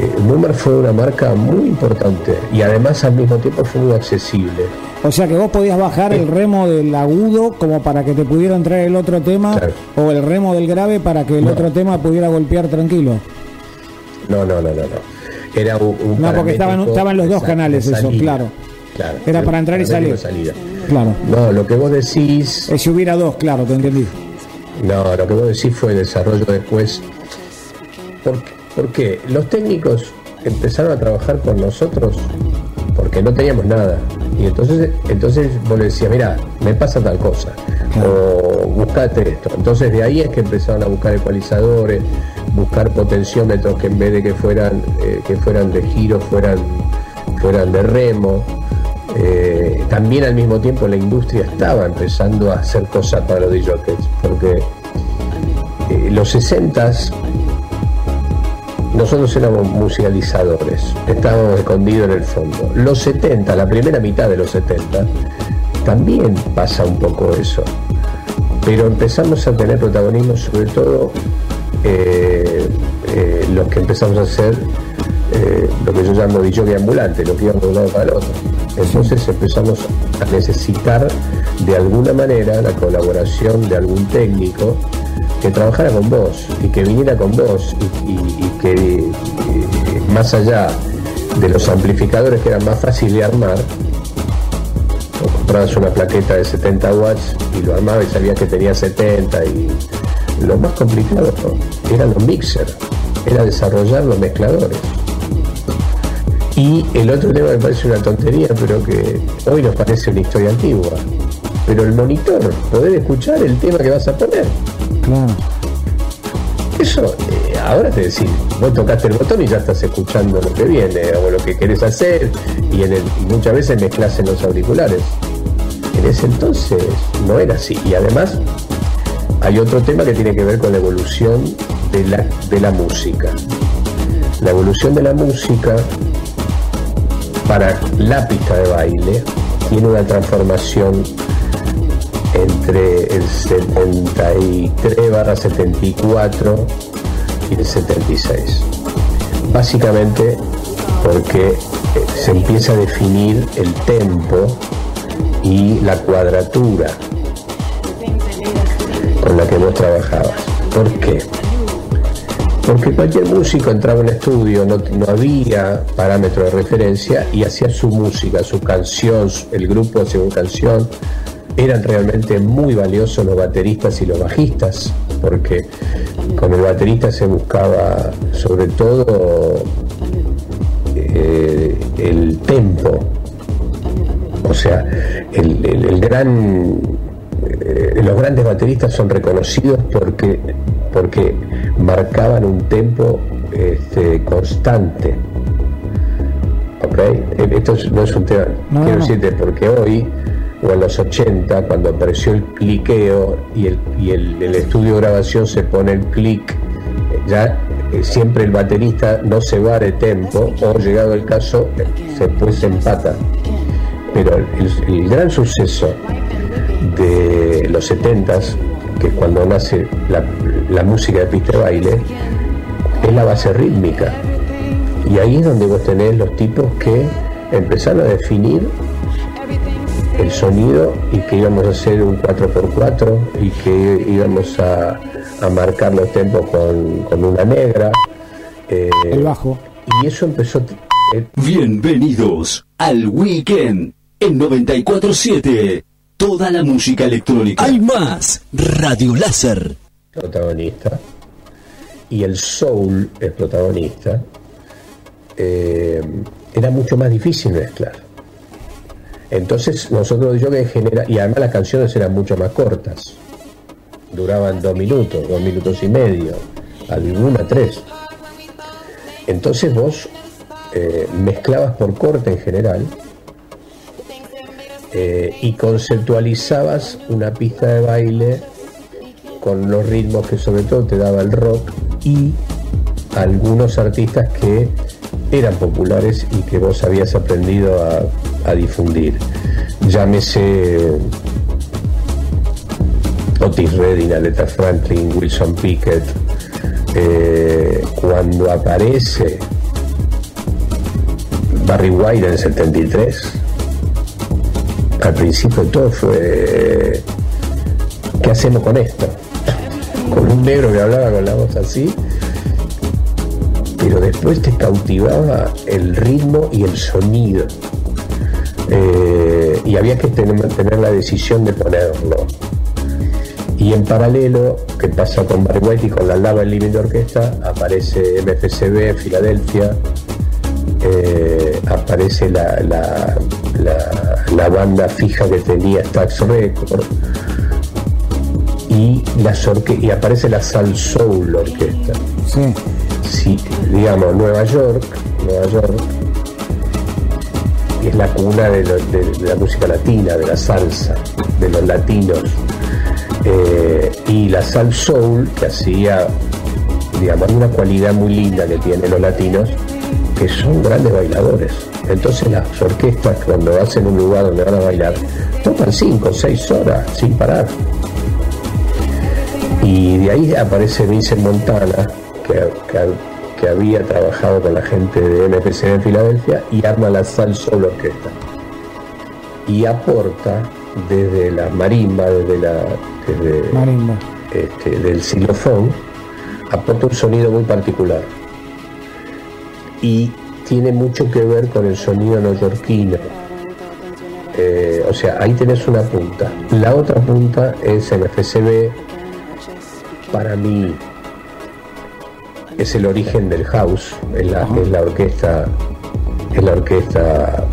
S10: eh, fue una marca muy importante y además al mismo tiempo fue muy accesible.
S2: O sea que vos podías bajar el remo del agudo como para que te pudiera entrar el otro tema o el remo del grave para que el
S10: No.
S2: otro tema pudiera golpear tranquilo.
S10: No, no, no, no, no. Era un, un
S2: No, porque estaban, estaban los dos canales eso, claro.
S10: Claro,
S2: Era para entrar y salir.
S10: de salida.
S2: Claro.
S10: No, lo que vos decís
S2: Eh, si hubiera dos, claro, te entendí.
S10: No, lo que vos decís fue desarrollo después. ¿Por, qué? porque los técnicos empezaron a trabajar con nosotros porque no teníamos nada. Y entonces, entonces vos le decías, mira, me pasa tal cosa. O buscate esto. Entonces de ahí es que empezaron a buscar ecualizadores, buscar potenciómetros que en vez de que fueran, eh, que fueran de giro, fueran, fueran de remo. Eh, también al mismo tiempo la industria estaba empezando a hacer cosas para los DJs, porque eh, los 60s nosotros éramos musicalizadores, estábamos escondidos en el fondo. Los 70, la primera mitad de los 70, también pasa un poco eso. Pero empezamos a tener protagonismo sobre todo eh, eh, los que empezamos a hacer eh, lo que yo llamo DJ ambulante, lo que íbamos de un lado para el otro. Entonces empezamos a necesitar de alguna manera la colaboración de algún técnico que trabajara con vos y que viniera con vos y, que eh, más allá de los amplificadores que eran más fáciles de armar, comprabas una plaqueta de 70 watts y lo armabas y sabías que tenía 70 y lo más complicado eran los mixers, era desarrollar los mezcladores. Y el otro tema me parece una tontería, pero que hoy nos parece una historia antigua. Pero el monitor, poder escuchar el tema que vas a poner.
S2: Claro.
S10: Eso, eh, ahora te decís, vos tocaste el botón y ya estás escuchando lo que viene o lo que querés hacer y, en el- y muchas veces mezclas en los auriculares. En ese entonces no era así. Y además hay otro tema que tiene que ver con la evolución de la, de la música. La evolución de la música para la pista de baile tiene una transformación entre el 73 barra 74 y el 76. Básicamente porque eh, se empieza a definir el tempo y la cuadratura con la que vos trabajabas. ¿Por qué? Porque cualquier músico entraba en estudio, no, no había parámetro de referencia y hacía su música, su canción, el grupo hacía una canción. Eran realmente muy valiosos los bateristas y los bajistas, porque con el baterista se buscaba sobre todo eh, el tempo, o sea, el- el gran, eh, los grandes bateristas son reconocidos porque, porque marcaban un tempo este, constante. ¿Ok? Eh, Esto es- no es un tema,
S2: No,
S10: quiero
S2: no.
S10: decirte, porque hoy o en los 80, cuando apareció el cliqueo y el, y el, el estudio de grabación se pone el clic, ya eh, siempre el baterista no se va de tempo o llegado el caso se pues se empata pero el, el gran suceso de los 70s, que es cuando nace la, la música de pista de baile, es la base rítmica. Y ahí es donde vos tenés los tipos que empezaron a definir el sonido y que íbamos a hacer un 4x4 y que íbamos a, a marcar los tempos con, con una negra. eh,
S2: El bajo.
S10: Y eso empezó... eh,
S8: Bienvenidos al Weekend en 947. Toda la música electrónica. Hay más. Radio Láser.
S10: Protagonista y el soul es protagonista, eh, era mucho más difícil mezclar. Entonces nosotros yo que genera y además las canciones eran mucho más cortas, duraban dos minutos, dos minutos y medio, alguna tres. Entonces vos eh, mezclabas por corte en general eh, y conceptualizabas una pista de baile con los ritmos que sobre todo te daba el rock y algunos artistas que eran populares y que vos habías aprendido a, difundir. Llámese Otis Redding, Aretha Franklin, Wilson Pickett. Eh, cuando aparece Barry White en el 73, al principio todo fue ¿qué hacemos con esto? Con un negro que hablaba con la voz así, pero después te cautivaba el ritmo y el sonido. Eh, y había que tener, la decisión de ponerlo. Y en paralelo, que pasa con Barry y con la Lava en Living Orquesta, aparece MFCB Filadelfia, eh, aparece la, la, la- la banda fija que tenía Stax Record y, las orque- y aparece la Sal Soul Orquesta.
S2: Sí.
S10: Sí, digamos, Nueva York, Nueva York, es la cuna de, lo- de- de la música latina, de la salsa, de los latinos. Eh, y la sal soul, que hacía, digamos, una cualidad muy linda que tienen los latinos, que son grandes bailadores. Entonces las orquestas cuando hacen un lugar donde van a bailar, tocan 5 o 6 horas sin parar. Y de ahí aparece Vincent Montana, que, que- que había trabajado con la gente de MPC de Filadelfia, y arma la Sal Soul Orquesta. Y aporta desde la marimba, desde la desde,
S2: Marimba.
S10: este, del xilofón, aporta un sonido muy particular. Y tiene mucho que ver con el sonido neoyorquino. Eh, o sea, ahí tenés una punta. La otra punta es en FCB, para mí es el origen del house, es la, es la orquesta, es la orquesta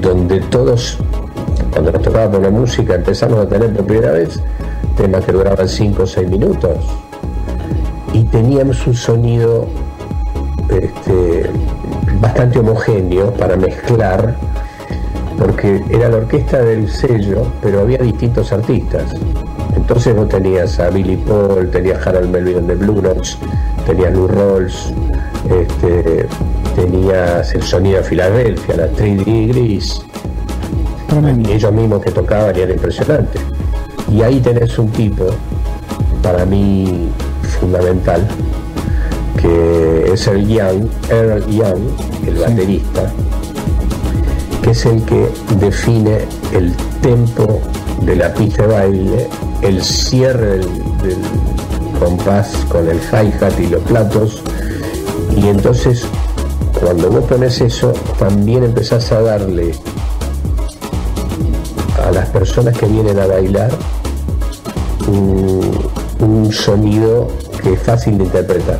S10: donde todos, cuando nos tocaba poner música, empezamos a tener por primera vez temas que duraban 5 o 6 minutos. Y teníamos un sonido este, bastante homogéneo para mezclar, porque era la orquesta del sello, pero había distintos artistas. Entonces vos tenías a Billy Paul, tenías Harold Melvin de Blue Notes, tenías Lou Rolls, este, tenías el sonido de Filadelfia, la 3D Gris, y ellos mismos que tocaban y era impresionante. Y ahí tenés un tipo, para mí fundamental, que es el Young, Earl Young, el baterista, que es el que define el tempo de la pista de baile, el cierre del, compás con el hi-hat y los platos, y entonces cuando vos pones eso, también empezás a darle a las personas que vienen a bailar un, un sonido que es fácil de interpretar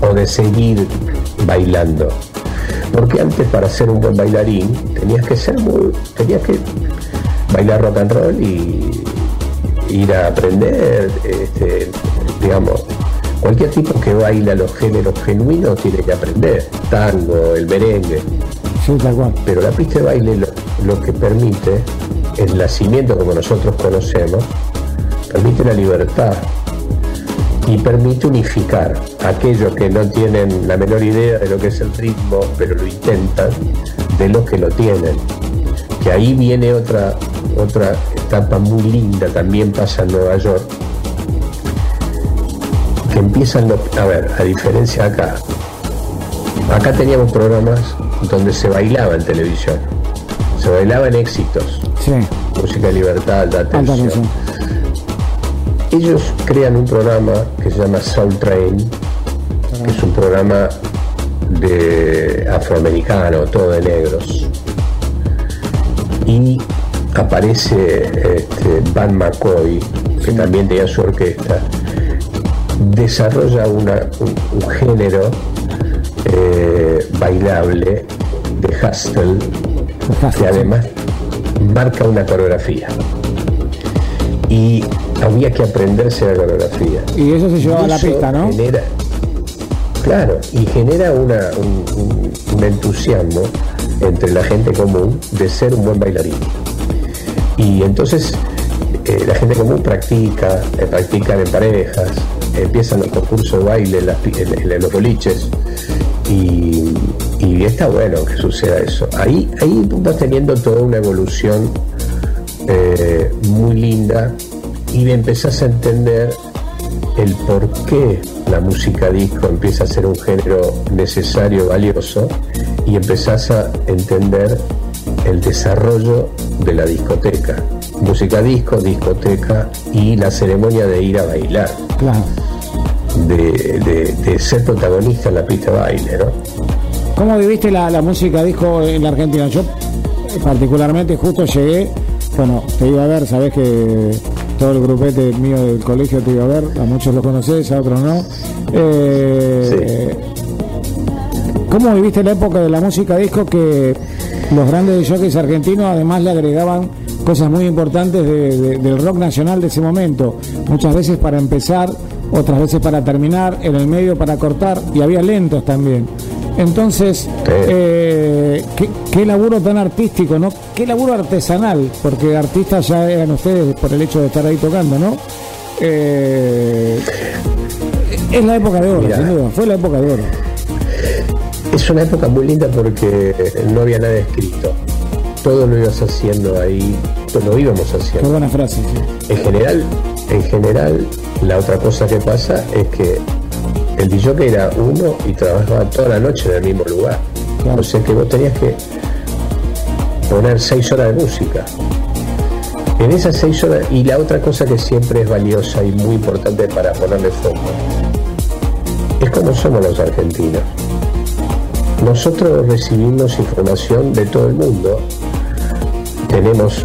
S10: o de seguir bailando. Porque antes para ser un buen bailarín tenías que ser muy, tenías que bailar rock and roll y ir a aprender, este, digamos, cualquier tipo que baila los géneros genuinos tiene que aprender, tango, el merengue.
S2: Sí, tal cual.
S10: Pero la pista de baile lo, lo que permite, el nacimiento como nosotros conocemos, permite la libertad y permite unificar a aquellos que no tienen la menor idea de lo que es el ritmo, pero lo intentan, de los que lo tienen. Que ahí viene otra, otra etapa muy linda, también pasa en Nueva York, que empiezan, los- a ver, a diferencia acá, acá teníamos programas donde se bailaba en televisión, se bailaba en éxitos,
S2: Sí,
S10: música libertad, alta tensión.
S2: tensión.
S10: Ellos crean un programa que se llama Soul Train, que es un programa de afroamericano, todo de negros. Y aparece este, Van McCoy, que también tenía su orquesta, desarrolla una- un, un género eh, bailable de hustle, que además marca una coreografía. Y había que aprenderse la coreografía.
S2: Y eso se llevaba a la pista, ¿no?
S10: genera- claro, y genera una- un, un- un entusiasmo entre la gente común de ser un buen bailarín. Y entonces eh, la gente común practica, eh, practican en parejas, empiezan los concursos de baile en, los boliches y, y está bueno que suceda eso. Ahí, ahí vas teniendo toda una evolución eh, muy linda y empezás a entender el por qué la música disco empieza a ser un género necesario, valioso, y empezás a entender el desarrollo de la discoteca. Música disco, discoteca y la ceremonia de ir a bailar,
S2: Claro.
S10: de, de- de ser protagonista en la pista de baile, ¿no?
S2: ¿Cómo viviste la, la música disco en la Argentina? Yo particularmente justo llegué, bueno, te iba a ver, sabés que todo el grupete mío del colegio te iba a ver, a muchos lo conocés, a otros no. Eh, ¿Cómo viviste la época de la música disco que los grandes jockeys argentinos además le agregaban cosas muy importantes de- de- del rock nacional de ese momento? Muchas veces para empezar, otras veces para terminar, en el medio para cortar y había lentos también. Entonces, eh, ¿qué, qué laburo tan artístico, ¿no? Qué laburo artesanal, porque artistas ya eran ustedes por el hecho de estar ahí tocando, ¿no? Eh, es la época de oro, sin duda, fue la época de oro.
S10: Es una época muy linda porque no había nada escrito. Todo lo ibas haciendo ahí, todo lo íbamos haciendo.
S2: buena frase. sí.
S10: En general, en general, la otra cosa que pasa es que el DJ era uno y trabajaba toda la noche en el mismo lugar. O sea que vos tenías que poner seis horas de música. En esas seis horas, y la otra cosa que siempre es valiosa y muy importante para ponerle foco, es como somos los argentinos. Nosotros recibimos información de todo el mundo. Tenemos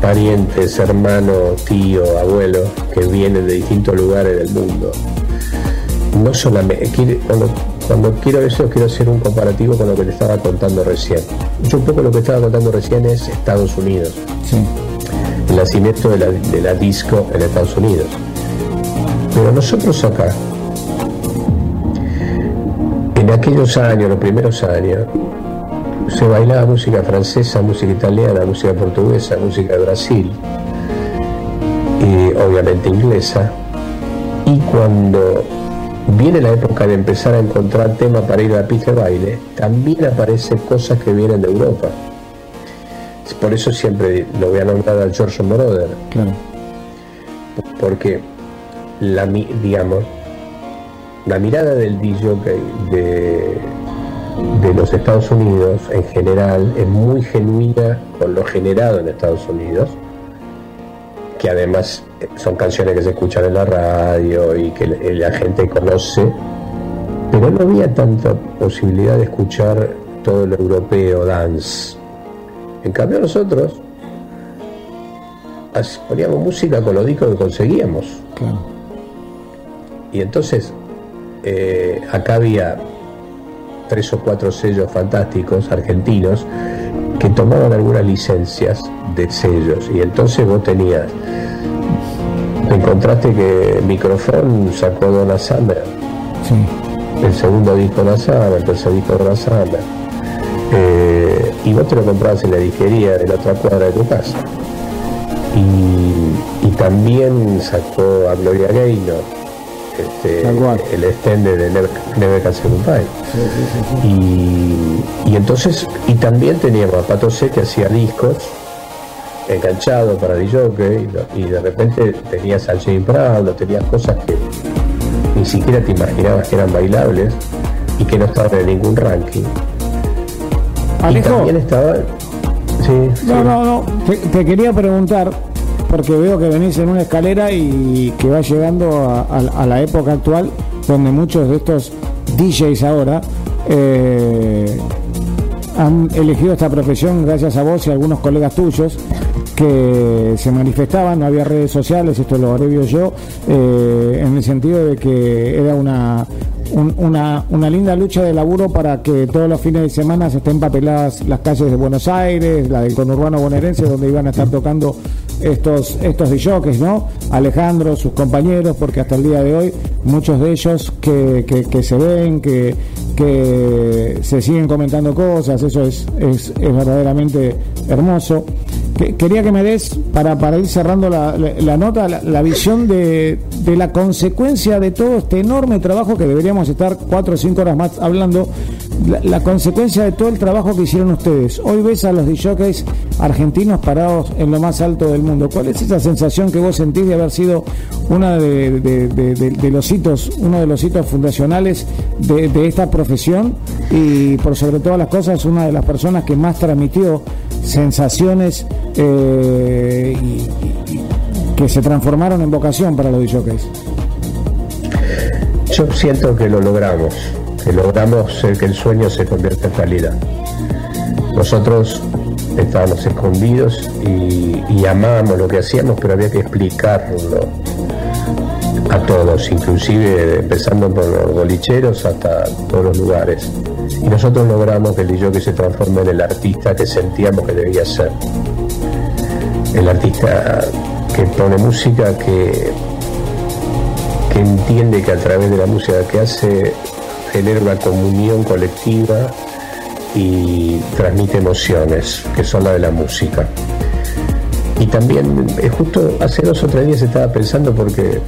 S10: parientes, hermanos, tíos, abuelos que vienen de distintos lugares del mundo. No solamente, quiere- cuando, cuando quiero eso, quiero hacer un comparativo con lo que te estaba contando recién. Yo un poco lo que estaba contando recién es Estados Unidos. El nacimiento de la, de la disco en Estados Unidos. Pero nosotros acá, aquellos años, los primeros años, se bailaba música francesa, música italiana, música portuguesa, música de Brasil, y obviamente inglesa. Y cuando viene la época de empezar a encontrar temas para ir a la pista de baile, también aparecen cosas que vienen de Europa. Por eso siempre lo voy a nombrar a George Moroder,
S2: Claro.
S10: porque la, digamos, la mirada del DJ de, de los Estados Unidos en general es muy genuina con lo generado en Estados Unidos, que además son canciones que se escuchan en la radio y que la gente conoce, pero no había tanta posibilidad de escuchar todo lo europeo, dance. En cambio nosotros poníamos música con los discos que conseguíamos. Y entonces eh, acá había tres o cuatro sellos fantásticos argentinos que tomaban algunas licencias de sellos. Y entonces vos tenías encontraste que Microfón sacó Donna Summer. El segundo disco de Summer el tercer disco de Summer. Eh, y vos te lo comprabas en la disquería de la otra cuadra de tu casa. Y, y también sacó a Gloria Gaynor este, el extende de Never, Never Can Say Goodbye. Y, y entonces, y también teníamos a Pato C que hacía discos enganchados para DJ y, lo- y de repente tenías al James Brown, tenías cosas que ni siquiera te imaginabas que eran bailables y que no estaban en ningún ranking. Y
S2: Alejo.
S10: también estaba.
S2: No, no, no. Te, te quería preguntar, porque veo que venís en una escalera y que va llegando a, la época actual, donde muchos de estos DJs ahora eh, han elegido esta profesión gracias a vos y a algunos colegas tuyos que se manifestaban, no había redes sociales, esto lo abrevio yo, eh, en el sentido de que era una, un- una, una linda lucha de laburo para que todos los fines de semana se estén papeladas las calles de Buenos Aires, la del conurbano bonaerense, donde iban a estar tocando estos estos DJs, ¿no? Alejandro, sus compañeros, porque hasta el día de hoy muchos de ellos que, que- se ven, que, que se siguen comentando cosas, eso es, es, es verdaderamente hermoso. Que- quería que me des, para, para ir cerrando la, la- la nota, la, la visión de, de la consecuencia de todo este enorme trabajo que deberíamos estar cuatro o cinco horas más hablando, la, consecuencia de todo el trabajo que hicieron ustedes. Hoy ves a los DJs argentinos parados en lo más alto del mundo. ¿Cuál es esa sensación que vos sentís de haber sido una de, los hitos, uno de los hitos fundacionales de, esta profesión y por sobre todas las cosas una de las personas que más transmitió sensaciones eh, y que se transformaron en vocación para los DJs?
S10: Yo siento que lo logramos, que logramos que el sueño se convierta en realidad. Nosotros estábamos escondidos y, y amábamos lo que hacíamos, pero había que explicarlo a todos, inclusive empezando por los bolicheros hasta todos los lugares. Y nosotros logramos que el DJ se transforme en el artista que sentíamos que debía ser. El artista que pone música, que, que entiende que a través de la música que hace genera una comunión colectiva y transmite emociones, que son la de la música. Y también, eh, justo hace dos o tres días estaba pensando porque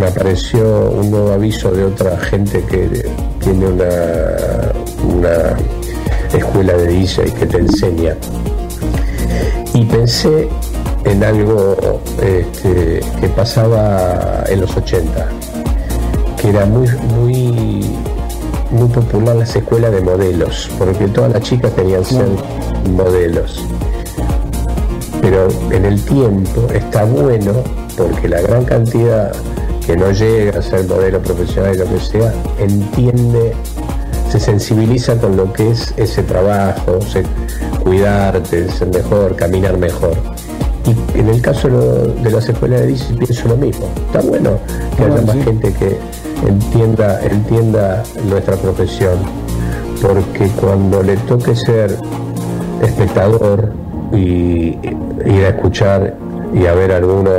S10: me apareció un nuevo aviso de otra gente que tiene una, una escuela de DJ que te enseña. Y pensé en algo este, que pasaba en los 80, que era muy, muy, muy popular las escuelas de modelos, porque todas las chicas querían ser modelos. Pero en el tiempo está bueno porque la gran cantidad que no llega a ser modelo profesional y lo que sea, entiende, se sensibiliza con lo que es ese trabajo, se- cuidarte, ser mejor, caminar mejor. Y en el caso de, las escuelas de DJ pienso lo mismo. Está bueno que haya más gente que entienda, entienda nuestra profesión, porque cuando le toque ser espectador y ir a escuchar y a ver a alguno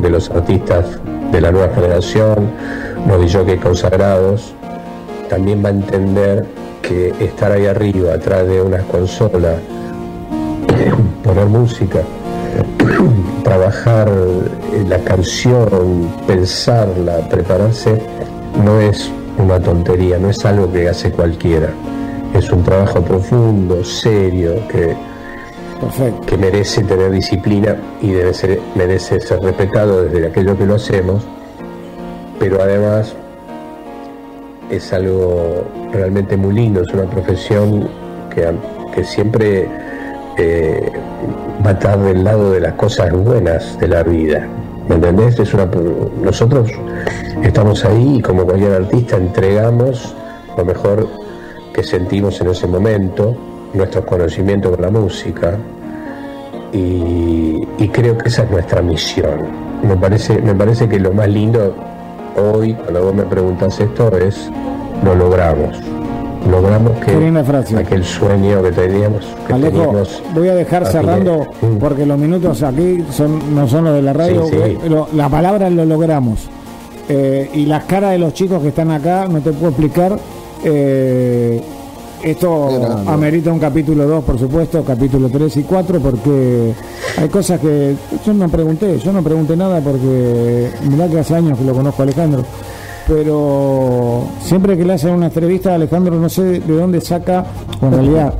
S10: de los artistas de la nueva generación, los DJs consagrados, también va a entender que estar ahí arriba, atrás de una consola, poner música, trabajar la canción, pensarla, prepararse, no es una tontería, no es algo que hace cualquiera. Es un trabajo profundo, serio, que, que merece tener disciplina y debe ser, merece ser respetado desde aquello que lo hacemos, pero además es algo realmente muy lindo, es una profesión que, que siempre eh, va a estar del lado de las cosas buenas de la vida. ¿Me entendés? Es una, nosotros estamos ahí y como cualquier artista entregamos lo mejor que sentimos en ese momento, nuestros conocimientos con la música y, creo que esa es nuestra misión. Me parece, me parece que lo más lindo hoy, cuando vos me preguntas esto, es lo logramos. Logramos que aquel sueño que teníamos, que
S2: Alejo,
S10: teníamos
S2: voy a dejar
S10: a
S2: cerrando porque los minutos aquí son, no son los de la radio.
S10: Sí, sí.
S2: Lo- la palabra lo logramos. Eh, y las caras de los chicos que están acá, no te puedo explicar. eh, esto
S3: grande.
S2: amerita un capítulo 2, por supuesto, capítulo 3 y 4, porque hay cosas que yo no pregunté, yo no pregunté nada porque mirá que hace años que lo conozco a Alejandro. Pero siempre que le hacen una entrevista Alejandro, no sé de dónde saca, en realidad,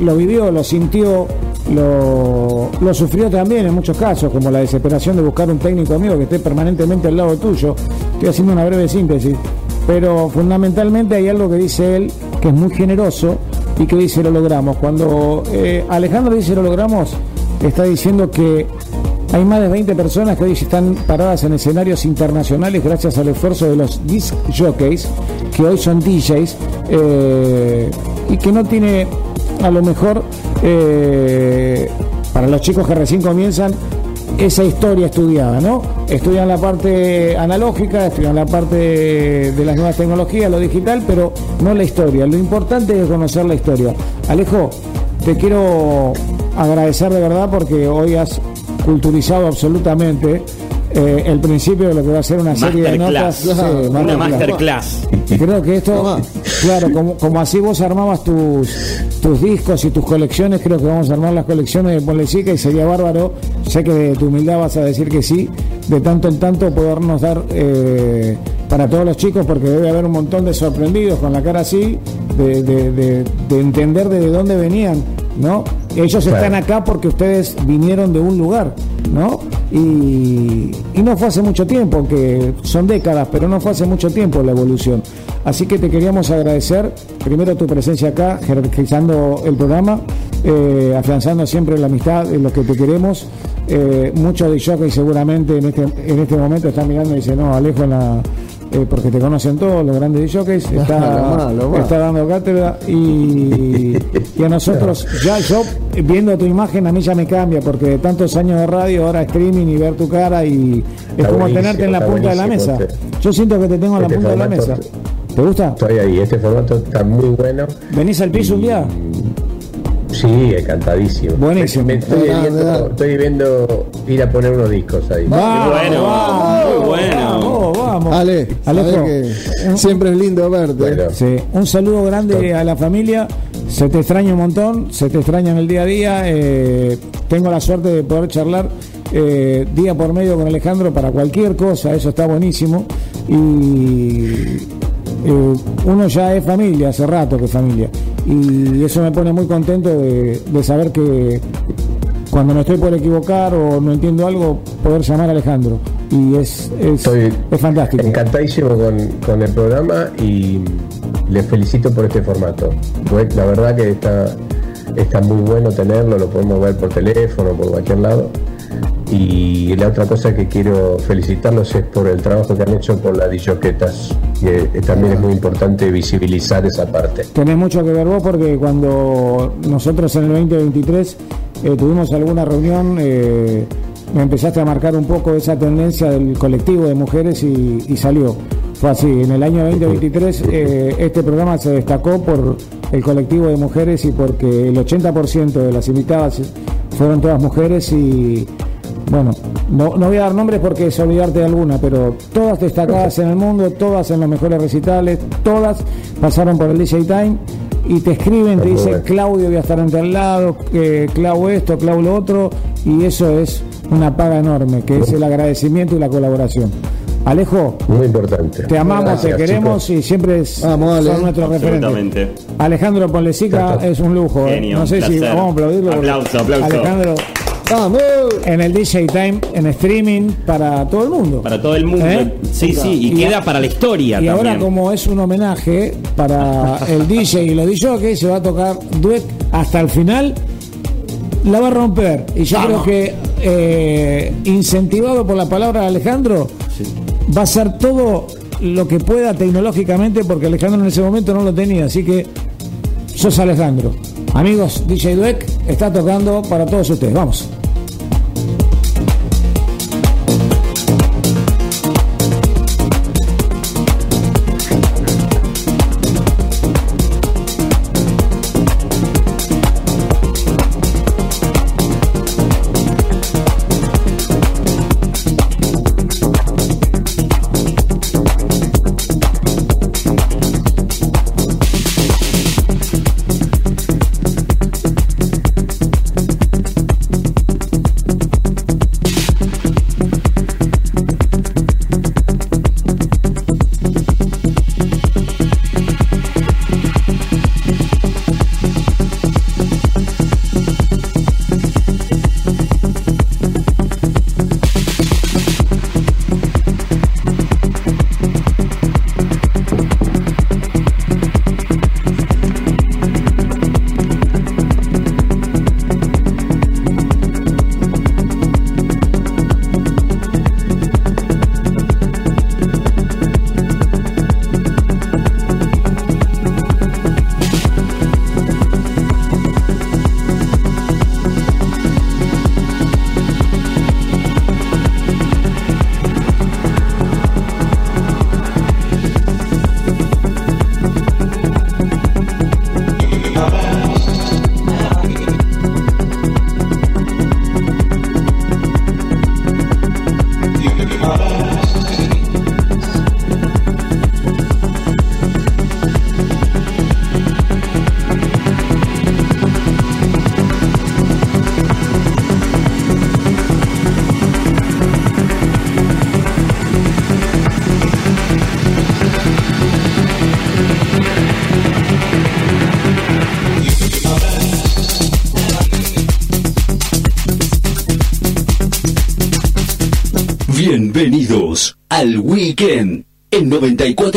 S2: lo vivió, lo sintió, lo, lo sufrió también en muchos casos, como la desesperación de buscar un técnico amigo que esté permanentemente al lado tuyo. Estoy haciendo una breve síntesis. Pero fundamentalmente hay algo que dice él, que es muy generoso, y que dice lo logramos. Cuando eh, Alejandro dice lo logramos, está diciendo que hay más de 20 personas que hoy están paradas en escenarios internacionales gracias al esfuerzo de los disc jockeys, que hoy son DJs, eh, y que no tiene a lo mejor eh, para los chicos que recién comienzan esa historia estudiada, ¿no? Estudian la parte analógica, estudian la parte de las nuevas tecnologías, lo digital, pero no la historia. Lo importante es conocer la historia. Alejo, te quiero agradecer de verdad porque hoy has culturizado absolutamente eh, el principio de lo que va a ser una serie de notas. Sí,
S1: Una masterclass.
S2: Creo que esto, claro, como, como así vos armabas tus, tus discos y tus colecciones, creo que vamos a armar las colecciones de Ponlecica y sería bárbaro. Sé que de tu humildad vas a decir que sí, de tanto en tanto podernos dar eh, para todos los chicos, porque debe haber un montón de sorprendidos con la cara así, de, de- de- de entender de dónde venían, ¿no? Ellos
S10: Claro.
S2: están acá porque ustedes vinieron de un lugar, ¿no? Y, y no fue hace mucho tiempo, que son décadas, pero no fue hace mucho tiempo la evolución. Así que te queríamos agradecer, primero tu presencia acá, jerarquizando el programa, eh, afianzando siempre la amistad en lo que te queremos. Eh, muchos de jockey seguramente en este, en este momento están mirando y dicen, no, Alejo en la... eh, porque te conocen todos los grandes jockeys, está,
S3: Lo lo
S2: está dando cátedra y, y a nosotros, ya yo viendo tu imagen a mí ya me cambia porque de tantos años de radio, ahora streaming y ver tu cara y es como tenerte en la punta de la mesa.
S10: buenísimo
S2: Yo siento que te tengo en la
S10: Este
S2: punta de la mesa. ¿Te gusta?
S10: Estoy ahí, este formato está muy bueno.
S2: ¿Venís al piso un día?
S10: Sí, encantadísimo.
S2: Buenísimo.
S10: Me, me estoy, viendo, estoy viendo ir a poner unos discos ahí.
S2: Vamos,
S1: bueno,
S2: vamos,
S1: muy bueno.
S2: Vamos, vamos.
S3: Ale,
S2: Alejo.
S3: que siempre es lindo verte.
S10: Bueno,
S2: Sí, un saludo grande a la familia. Se te extraña un montón, se te extraña en el día a día. eh, tengo la suerte de poder charlar eh, día por medio con Alejandro para cualquier cosa, eso está buenísimo. Y eh, uno ya es familia, hace rato que es familia. Y eso me pone muy contento de, de saber que cuando me estoy por equivocar o no entiendo algo, poder llamar a Alejandro. Y es, es,
S10: Estoy
S2: es fantástico.
S10: encantadísimo con, con el programa y les felicito por este formato. La verdad que está, está muy bueno tenerlo, lo podemos ver por teléfono, por cualquier lado. Y la otra cosa que quiero felicitarlos es por el trabajo que han hecho por las disjoquetas, que también es muy importante visibilizar esa parte.
S2: Tenés mucho que ver vos porque cuando nosotros en el 2023 eh, tuvimos alguna reunión, eh, me empezaste a marcar un poco esa tendencia del colectivo de mujeres y, y salió. Fue así, en el año 2023 eh, este programa se destacó por el colectivo de mujeres y porque el 80% de las invitadas fueron todas mujeres y bueno, no, no voy a dar nombres porque es olvidarte de alguna, pero todas destacadas en el mundo, todas en los mejores recitales, todas pasaron por el DJ Time y te escriben, te dicen. Claudio voy a estar ante al lado, eh, Clau esto, Clau lo otro, y eso es una paga enorme, que es el agradecimiento y la colaboración. Alejo,
S10: Muy importante.
S2: te amamos,
S10: Gracias,
S2: te queremos
S10: chicos.
S2: y siempre es-
S3: Vamos,
S2: son nuestros referentes. Alejandro Ponlecica es un lujo. eh.
S1: Genio,
S2: no sé si vamos a aplaudirlo.
S1: Aplauso, aplauso.
S2: Alejandro,
S3: ¡Vamos!
S2: en el DJ Time, en streaming, para todo el mundo.
S1: Para todo el mundo.
S2: ¿Eh?
S1: Sí, sí, y,
S2: Y-
S1: queda para la historia
S2: Y
S1: también.
S2: ahora como es un homenaje para el DJ y los DJ se va a tocar duet hasta el final, la va a romper. Y yo creo que eh, incentivado por la palabra de Alejandro, va a hacer todo lo que pueda tecnológicamente porque Alejandro en ese momento no lo tenía. Así que sos Alejandro. Amigos, DJ Dueck está tocando para todos ustedes. Vamos.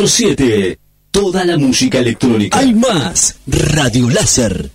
S8: 947. Toda la música electrónica. Hay más. Radio Láser.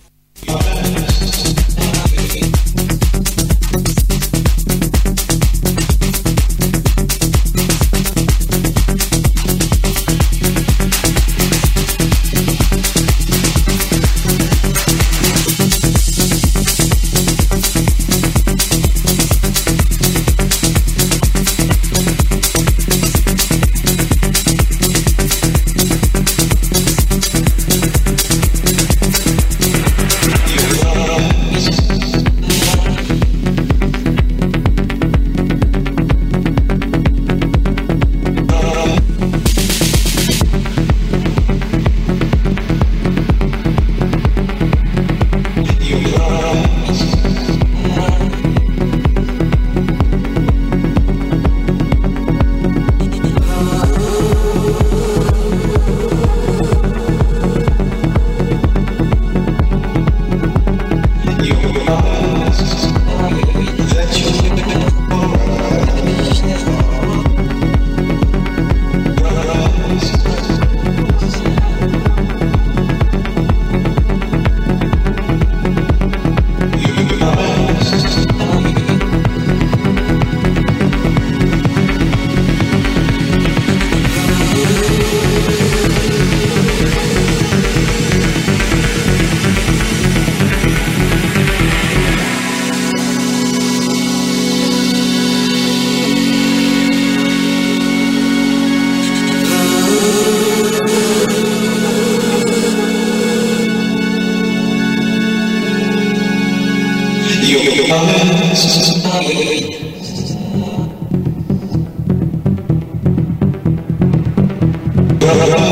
S11: I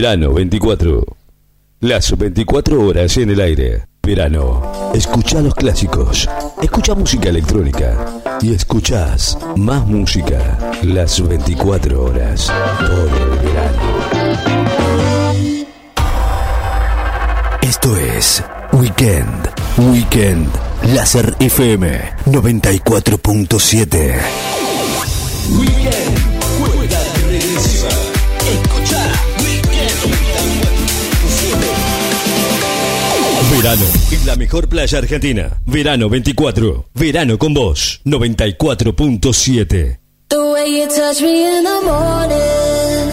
S8: Verano 24. Las 24 horas en el aire. Verano. Escucha los clásicos. Escucha música electrónica. Y escuchás más música. Las 24 horas. Todo el verano. Esto es Weekend. Weekend. Láser FM 94.7.
S12: Weekend,
S8: Verano en la mejor playa argentina. Verano 24. Verano con vos 94.7.
S13: The way you touch me in the morning,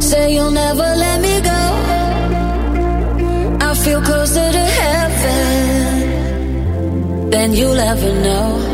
S13: say you'll never let me go. I feel closer to heaven than you'll ever know.